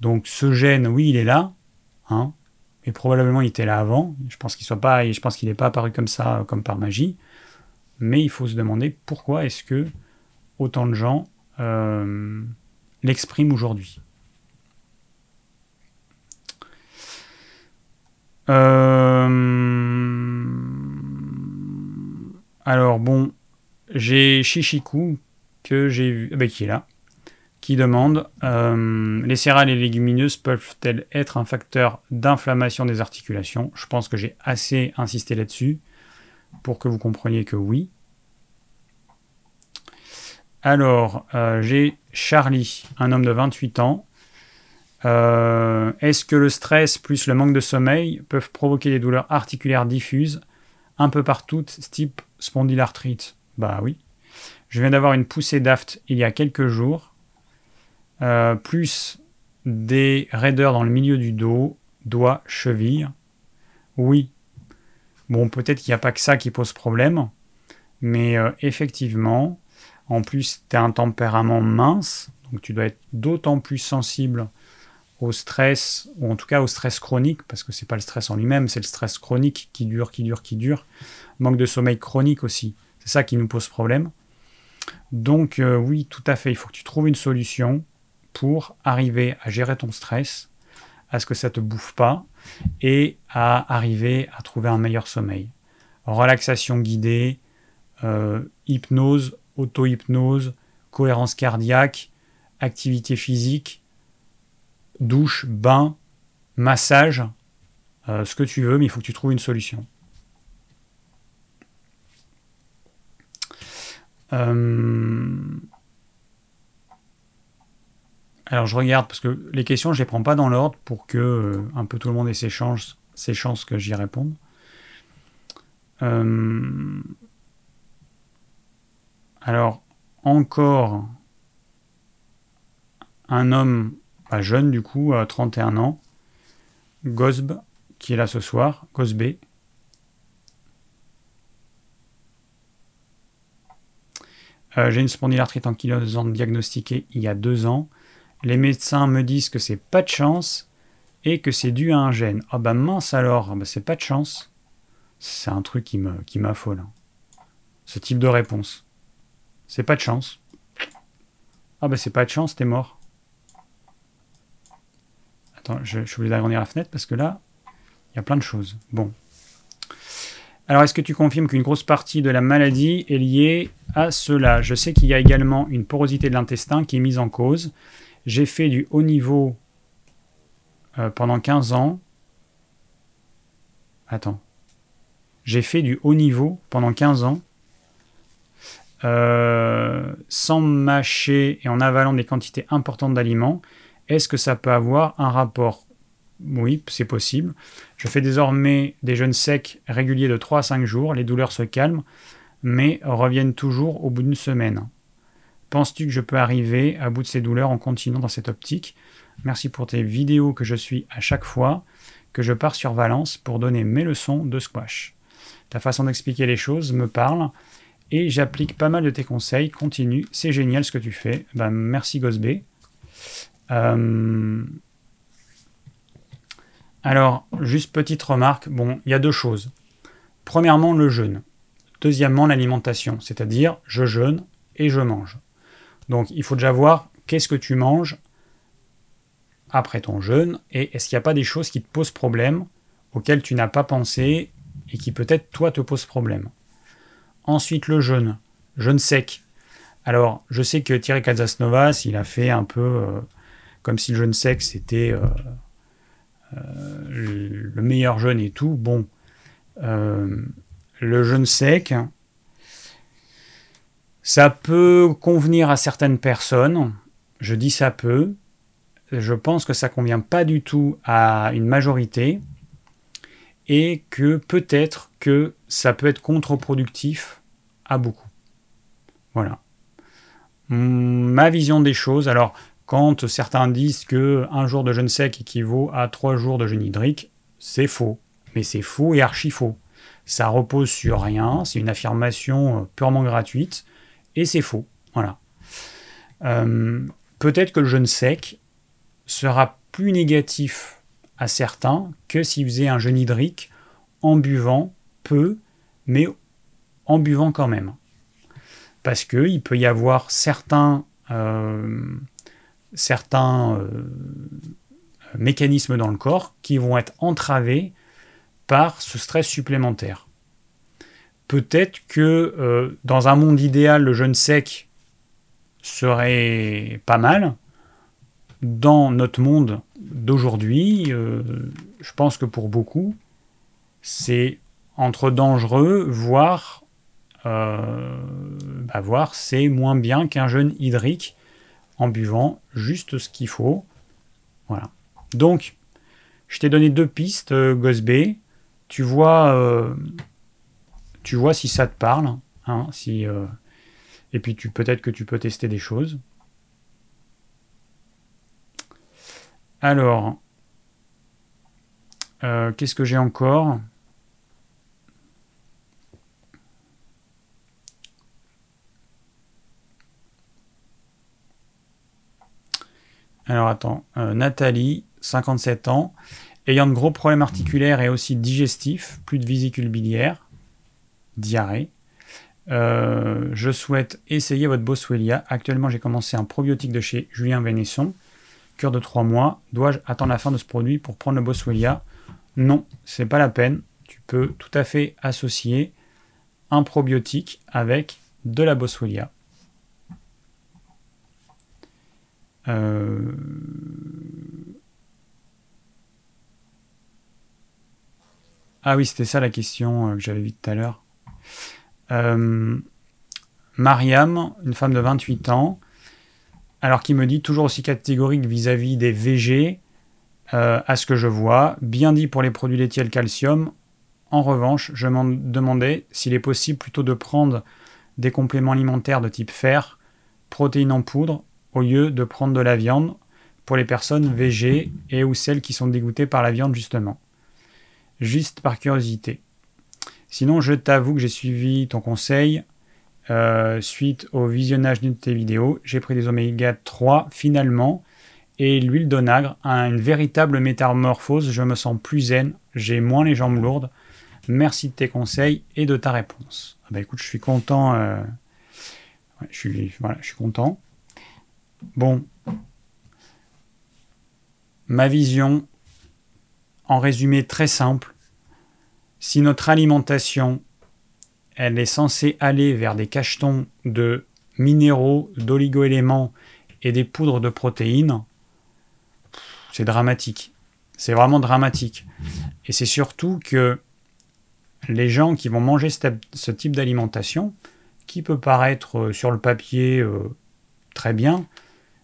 Donc ce gène, oui, il est là, hein, mais probablement il était là avant. Je pense qu'il soit pas, je pense qu'il n'est pas apparu comme ça, comme par magie. Mais il faut se demander pourquoi est-ce que autant de gens euh, l'expriment aujourd'hui. Euh, alors bon, j'ai Shishiku que j'ai vu, bah, qui est là, qui demande euh, les céréales et légumineuses peuvent-elles être un facteur d'inflammation des articulations? Je pense que j'ai assez insisté là-dessus pour que vous compreniez que oui. Alors, euh, j'ai Charlie, un homme de 28 ans. Euh, est-ce que le stress plus le manque de sommeil peuvent provoquer des douleurs articulaires diffuses un peu partout, type spondylarthrite? Bah oui. Je viens d'avoir une poussée d'aft il y a quelques jours, euh, plus des raideurs dans le milieu du dos, doigts, chevilles. Oui. Bon, peut-être qu'il n'y a pas que ça qui pose problème, mais effectivement, en plus, tu as un tempérament mince, donc tu dois être d'autant plus sensible au stress, ou en tout cas au stress chronique, parce que c'est pas le stress en lui-même, c'est le stress chronique qui dure, qui dure, qui dure. Manque de sommeil chronique aussi. C'est ça qui nous pose problème. Donc euh, oui, tout à fait, il faut que tu trouves une solution pour arriver à gérer ton stress, à ce que ça te bouffe pas, et à arriver à trouver un meilleur sommeil. Relaxation guidée, euh, hypnose auto-hypnose, cohérence cardiaque, activité physique, douche, bain, massage, euh, ce que tu veux, mais il faut que tu trouves une solution. Euh, alors je regarde parce que les questions je les prends pas dans l'ordre pour que euh, un peu tout le monde ait ses chances, ses chances que j'y réponde. Alors, encore un homme, pas jeune du coup, à 31 ans, Gosb, qui est là ce soir, Gosbé. Euh, j'ai une spondylarthrite ankylosante diagnostiquée il y a deux ans. Les médecins me disent que c'est pas de chance et que c'est dû à un gène. Ah bah mince alors, ah bah c'est pas de chance. C'est un truc qui qui m'affole. Hein. Ce type de réponse. C'est pas de chance. Ah bah c'est pas de chance, t'es mort. Attends, je, je suis obligé d'agrandir la fenêtre parce que là, il y a plein de choses. Bon. Alors, est-ce que tu confirmes qu'une grosse partie de la maladie est liée à cela? Je sais qu'il y a également une porosité de l'intestin qui est mise en cause. J'ai fait du haut niveau euh, pendant 15 ans. Attends. J'ai fait du haut niveau pendant 15 ans euh, sans mâcher et en avalant des quantités importantes d'aliments, est-ce que ça peut avoir un rapport? Oui, c'est possible. Je fais désormais des jeûnes secs réguliers de 3 à 5 jours. Les douleurs se calment, mais reviennent toujours au bout d'une semaine. Penses-tu que je peux arriver à bout de ces douleurs en continuant dans cette optique? Merci pour tes vidéos que je suis à chaque fois que je pars sur Valence pour donner mes leçons de squash. Ta façon d'expliquer les choses me parle et j'applique pas mal de tes conseils. Continue, c'est génial ce que tu fais. Ben, merci Gosbé. Euh, alors, juste petite remarque, bon, il y a deux choses. Premièrement, le jeûne. Deuxièmement, l'alimentation, c'est-à-dire je jeûne et je mange. Donc, il faut déjà voir qu'est-ce que tu manges après ton jeûne et est-ce qu'il n'y a pas des choses qui te posent problème, auxquelles tu n'as pas pensé et qui peut-être toi te posent problème. Ensuite, le jeûne, jeûne sec. Alors, je sais que Thierry Casasnovas, il a fait un peu euh, comme si le jeûne sec c'était euh, euh, le meilleur jeûne et tout. Bon, le jeûne sec, ça peut convenir à certaines personnes. Je dis ça peut, je pense que ça convient pas du tout à une majorité et que peut-être que ça peut être contre-productif à beaucoup. Voilà. Ma vision des choses, alors quand certains disent que un jour de jeûne sec équivaut à trois jours de jeûne hydrique, c'est faux. Mais c'est faux et archi faux. Ça repose sur rien, c'est une affirmation euh, purement gratuite, et c'est faux. Voilà. Euh, peut-être que le jeûne sec sera plus négatif à certains que s'ils faisaient un jeûne hydrique en buvant peu, mais en buvant quand même. Parce qu'il peut y avoir certains, euh, euh, mécanismes dans le corps qui vont être entravés par ce stress supplémentaire. Peut-être que euh, dans un monde idéal, le jeûne sec serait pas mal, dans notre monde d'aujourd'hui, euh, je pense que pour beaucoup, c'est entre dangereux, voire, euh, bah, voire c'est moins bien qu'un jeûne hydrique en buvant juste ce qu'il faut. Voilà. Donc, je t'ai donné deux pistes, Gosbé. Tu vois, tu vois si ça te parle. Hein, si, et puis peut-être que tu peux tester des choses. Alors, euh, qu'est-ce que j'ai encore? Alors attends, euh, Nathalie, 57 ans, ayant de gros problèmes articulaires et aussi digestifs, plus de vésicule biliaire, diarrhée. Euh, je souhaite essayer votre Boswellia. Actuellement, j'ai commencé un probiotique de chez Julien Vénesson cure de 3 mois. Dois-je attendre la fin de ce produit pour prendre le Boswellia? Non, c'est pas la peine. Tu peux tout à fait associer un probiotique avec de la Boswellia. Euh, ah oui, c'était ça la question euh, que j'avais vue tout à l'heure. Euh, Mariam, une femme de 28 ans, alors qu'il me dit toujours aussi catégorique vis-à-vis des VG, euh, à ce que je vois, bien dit pour les produits laitiers le calcium. En revanche, je me demandais s'il est possible plutôt de prendre des compléments alimentaires de type fer, protéines en poudre, au lieu de prendre de la viande pour les personnes VG et ou celles qui sont dégoûtées par la viande justement. Juste par curiosité. Sinon, je t'avoue que j'ai suivi ton conseil euh, suite au visionnage d'une de tes vidéos, j'ai pris des oméga 3 finalement, et l'huile d'onagre a une véritable métamorphose, je me sens plus zen, j'ai moins les jambes lourdes. Merci de tes conseils et de ta réponse. Ah bah écoute, je suis content. Euh, je, suis, voilà, je suis content. Bon. Ma vision, en résumé très simple, si notre alimentation elle est censée aller vers des cachetons de minéraux, d'oligo-éléments et des poudres de protéines, c'est dramatique. C'est vraiment dramatique. Et c'est surtout que les gens qui vont manger ce type d'alimentation, qui peut paraître euh, sur le papier euh, très bien,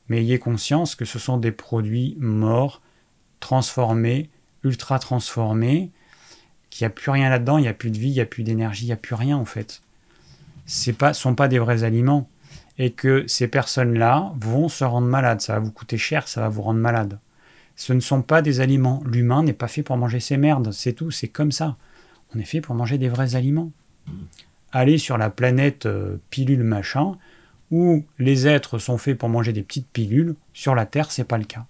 mais ayez conscience que ce sont des produits morts, transformé, ultra transformé, qu'il n'y a plus rien là-dedans, il n'y a plus de vie, il n'y a plus d'énergie, il n'y a plus rien en fait. Ce ne sont pas des vrais aliments. Et que ces personnes-là vont se rendre malades. Ça va vous coûter cher, ça va vous rendre malade. Ce ne sont pas des aliments. L'humain n'est pas fait pour manger ces merdes, c'est tout, c'est comme ça. On est fait pour manger des vrais aliments. Aller sur la planète euh, pilule machin, où les êtres sont faits pour manger des petites pilules, sur la Terre, c'est pas le cas.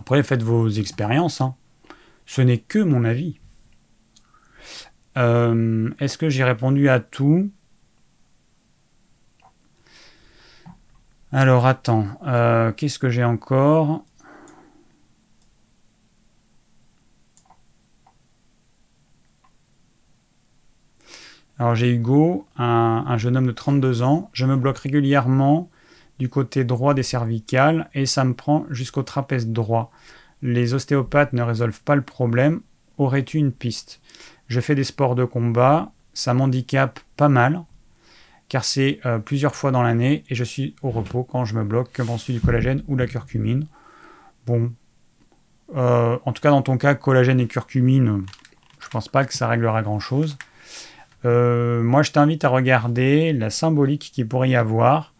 Après, faites vos expériences. Hein. Ce n'est que mon avis. Euh, est-ce que j'ai répondu à tout? Alors attends, euh, qu'est-ce que j'ai encore? Alors j'ai Hugo, un, un, jeune homme de 32 ans. Je me bloque régulièrement du côté droit des cervicales et ça me prend jusqu'au trapèze droit. Les ostéopathes ne résolvent pas le problème. Aurais-tu une piste? Je fais des sports de combat, ça m'handicape pas mal car c'est euh, plusieurs fois dans l'année et je suis au repos quand je me bloque. Que penses-tu du collagène ou de la curcumine? Bon, euh, en tout cas dans ton cas, collagène et curcumine, je pense pas que ça réglera grand-chose. Euh, moi, je t'invite à regarder la symbolique qu'il pourrait y avoir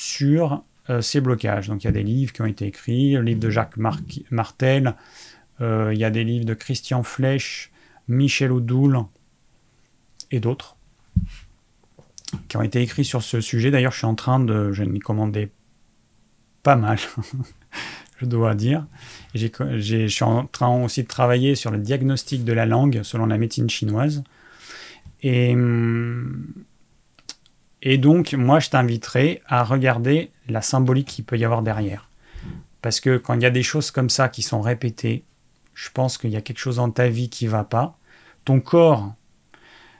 sur euh, ces blocages. Donc il y a des livres qui ont été écrits, le livre de Jacques Martel, euh, il y a des livres de Christian Flech, Michel Oudoul et d'autres qui ont été écrits sur ce sujet. D'ailleurs, je suis en train de, je m'y commander pas mal, je dois dire. je suis en train aussi de travailler sur le diagnostic de la langue selon la médecine chinoise. Hum, et donc, moi, je t'inviterai à regarder la symbolique qu'il peut y avoir derrière. Parce que quand il y a des choses comme ça qui sont répétées, je pense qu'il y a quelque chose dans ta vie qui va pas. Ton corps,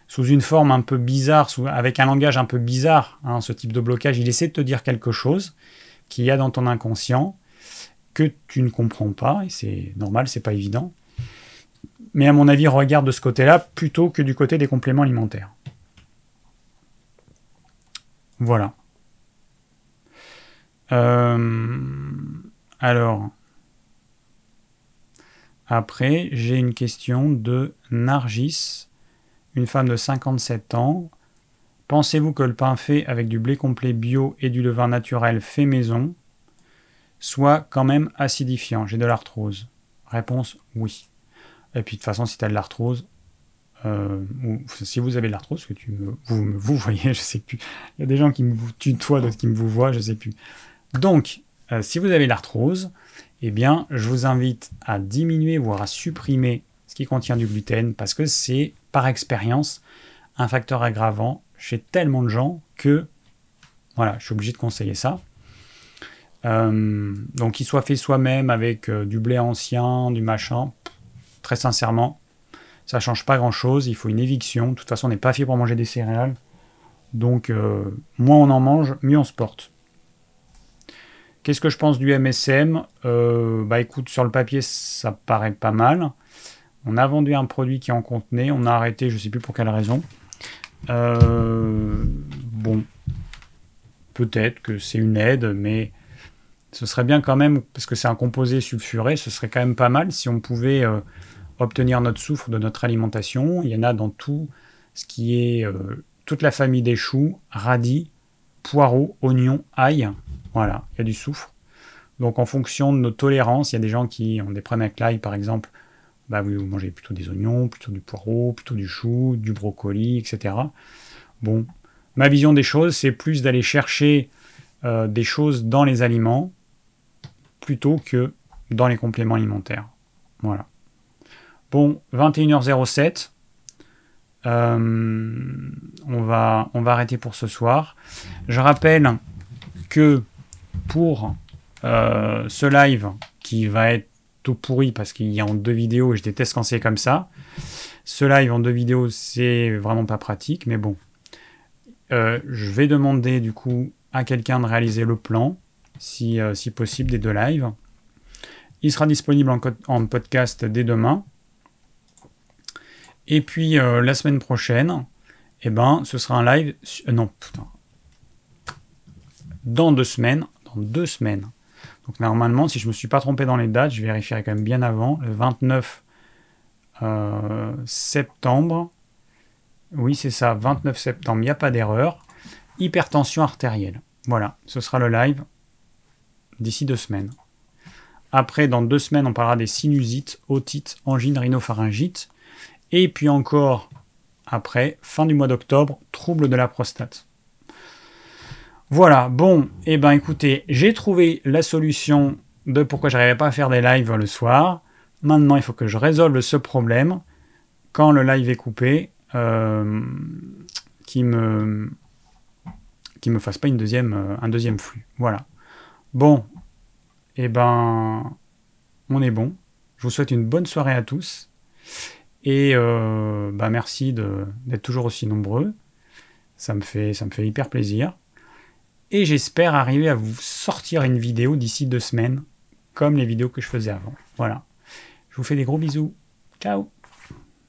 sous une forme un peu bizarre, avec un langage un peu bizarre, hein, ce type de blocage, il essaie de te dire quelque chose qu'il y a dans ton inconscient que tu ne comprends pas, et c'est normal, c'est pas évident. Mais à mon avis, regarde de ce côté-là plutôt que du côté des compléments alimentaires. Voilà. Euh, alors, après, j'ai une question de Nargis, une femme de 57 ans. Pensez-vous que le pain fait avec du blé complet bio et du levain naturel fait maison soit quand même acidifiant? J'ai de l'arthrose. Réponse oui. Et puis de toute façon, si tu as de l'arthrose, euh, si vous avez de l'arthrose, que tu me, vous, voyez, je sais plus. Il y a des gens qui me tutoient, d'autres qui me vous voient, je sais plus. Donc, euh, si vous avez l'arthrose, eh bien, je vous invite à diminuer, voire à supprimer ce qui contient du gluten, parce que c'est, par expérience, un facteur aggravant chez tellement de gens que, voilà, je suis obligé de conseiller ça. Euh, donc, qu'il soit fait soi-même avec du blé ancien, du machin, très sincèrement, ça change pas grand chose, il faut une éviction. De toute façon, on n'est pas fait pour manger des céréales. Donc, euh, moins on en mange, mieux on se porte. Qu'est-ce que je pense du MSM euh, Bah écoute, sur le papier, ça paraît pas mal. On a vendu un produit qui en contenait, on a arrêté, je sais plus pour quelle raison. Euh, bon, peut-être que c'est une aide, mais ce serait bien quand même, parce que c'est un composé sulfuré, ce serait quand même pas mal si on pouvait obtenir notre soufre de notre alimentation. Il y en a dans tout ce qui est euh, toute la famille des choux, radis, poireaux, oignons, ail. Voilà, il y a du soufre. Donc en fonction de nos tolérances, il y a des gens qui ont des problèmes avec l'ail par exemple. Bah, vous mangez plutôt des oignons, plutôt du poireau, plutôt du chou, du brocoli, etc. Bon, ma vision des choses, c'est plus d'aller chercher euh, des choses dans les aliments plutôt que dans les compléments alimentaires. Voilà. Bon, 21h07. Euh, on, va, arrêter pour ce soir. Je rappelle que pour euh, ce live qui va être tout pourri parce qu'il y a en deux vidéos et je déteste quand c'est comme ça. Ce live en deux vidéos, c'est vraiment pas pratique, mais bon. Euh, je vais demander du coup à quelqu'un de réaliser le plan, si, si possible, des deux lives. Il sera disponible en podcast dès demain. Et puis euh, la semaine prochaine, eh ben, ce sera un live. Euh, non, putain. Dans deux semaines, dans deux semaines. Donc normalement, si je ne me suis pas trompé dans les dates, je vérifierai quand même bien avant, le 29 euh, septembre. Oui, c'est ça, 29 septembre, il n'y a pas d'erreur. Hypertension artérielle. Voilà, ce sera le live d'ici deux semaines. Après, dans deux semaines, on parlera des sinusites, otites, angines, rhinopharyngites. Et puis encore, après, fin du mois d'octobre, troubles de la prostate. Voilà, bon, et eh ben écoutez, j'ai trouvé la solution de pourquoi j'arrivais pas à faire des lives le soir. Maintenant, il faut que je résolve ce problème quand le live est coupé, euh, qui me me fasse pas une deuxième, euh, un deuxième flux. Voilà. Bon, et eh ben, on est bon. Je vous souhaite une bonne soirée à tous. Et euh, bah merci d'être toujours aussi nombreux. Ça me, fait, ça me fait hyper plaisir. Et j'espère arriver à vous sortir une vidéo d'ici deux semaines, comme les vidéos que je faisais avant. Voilà. Je vous fais des gros bisous. Ciao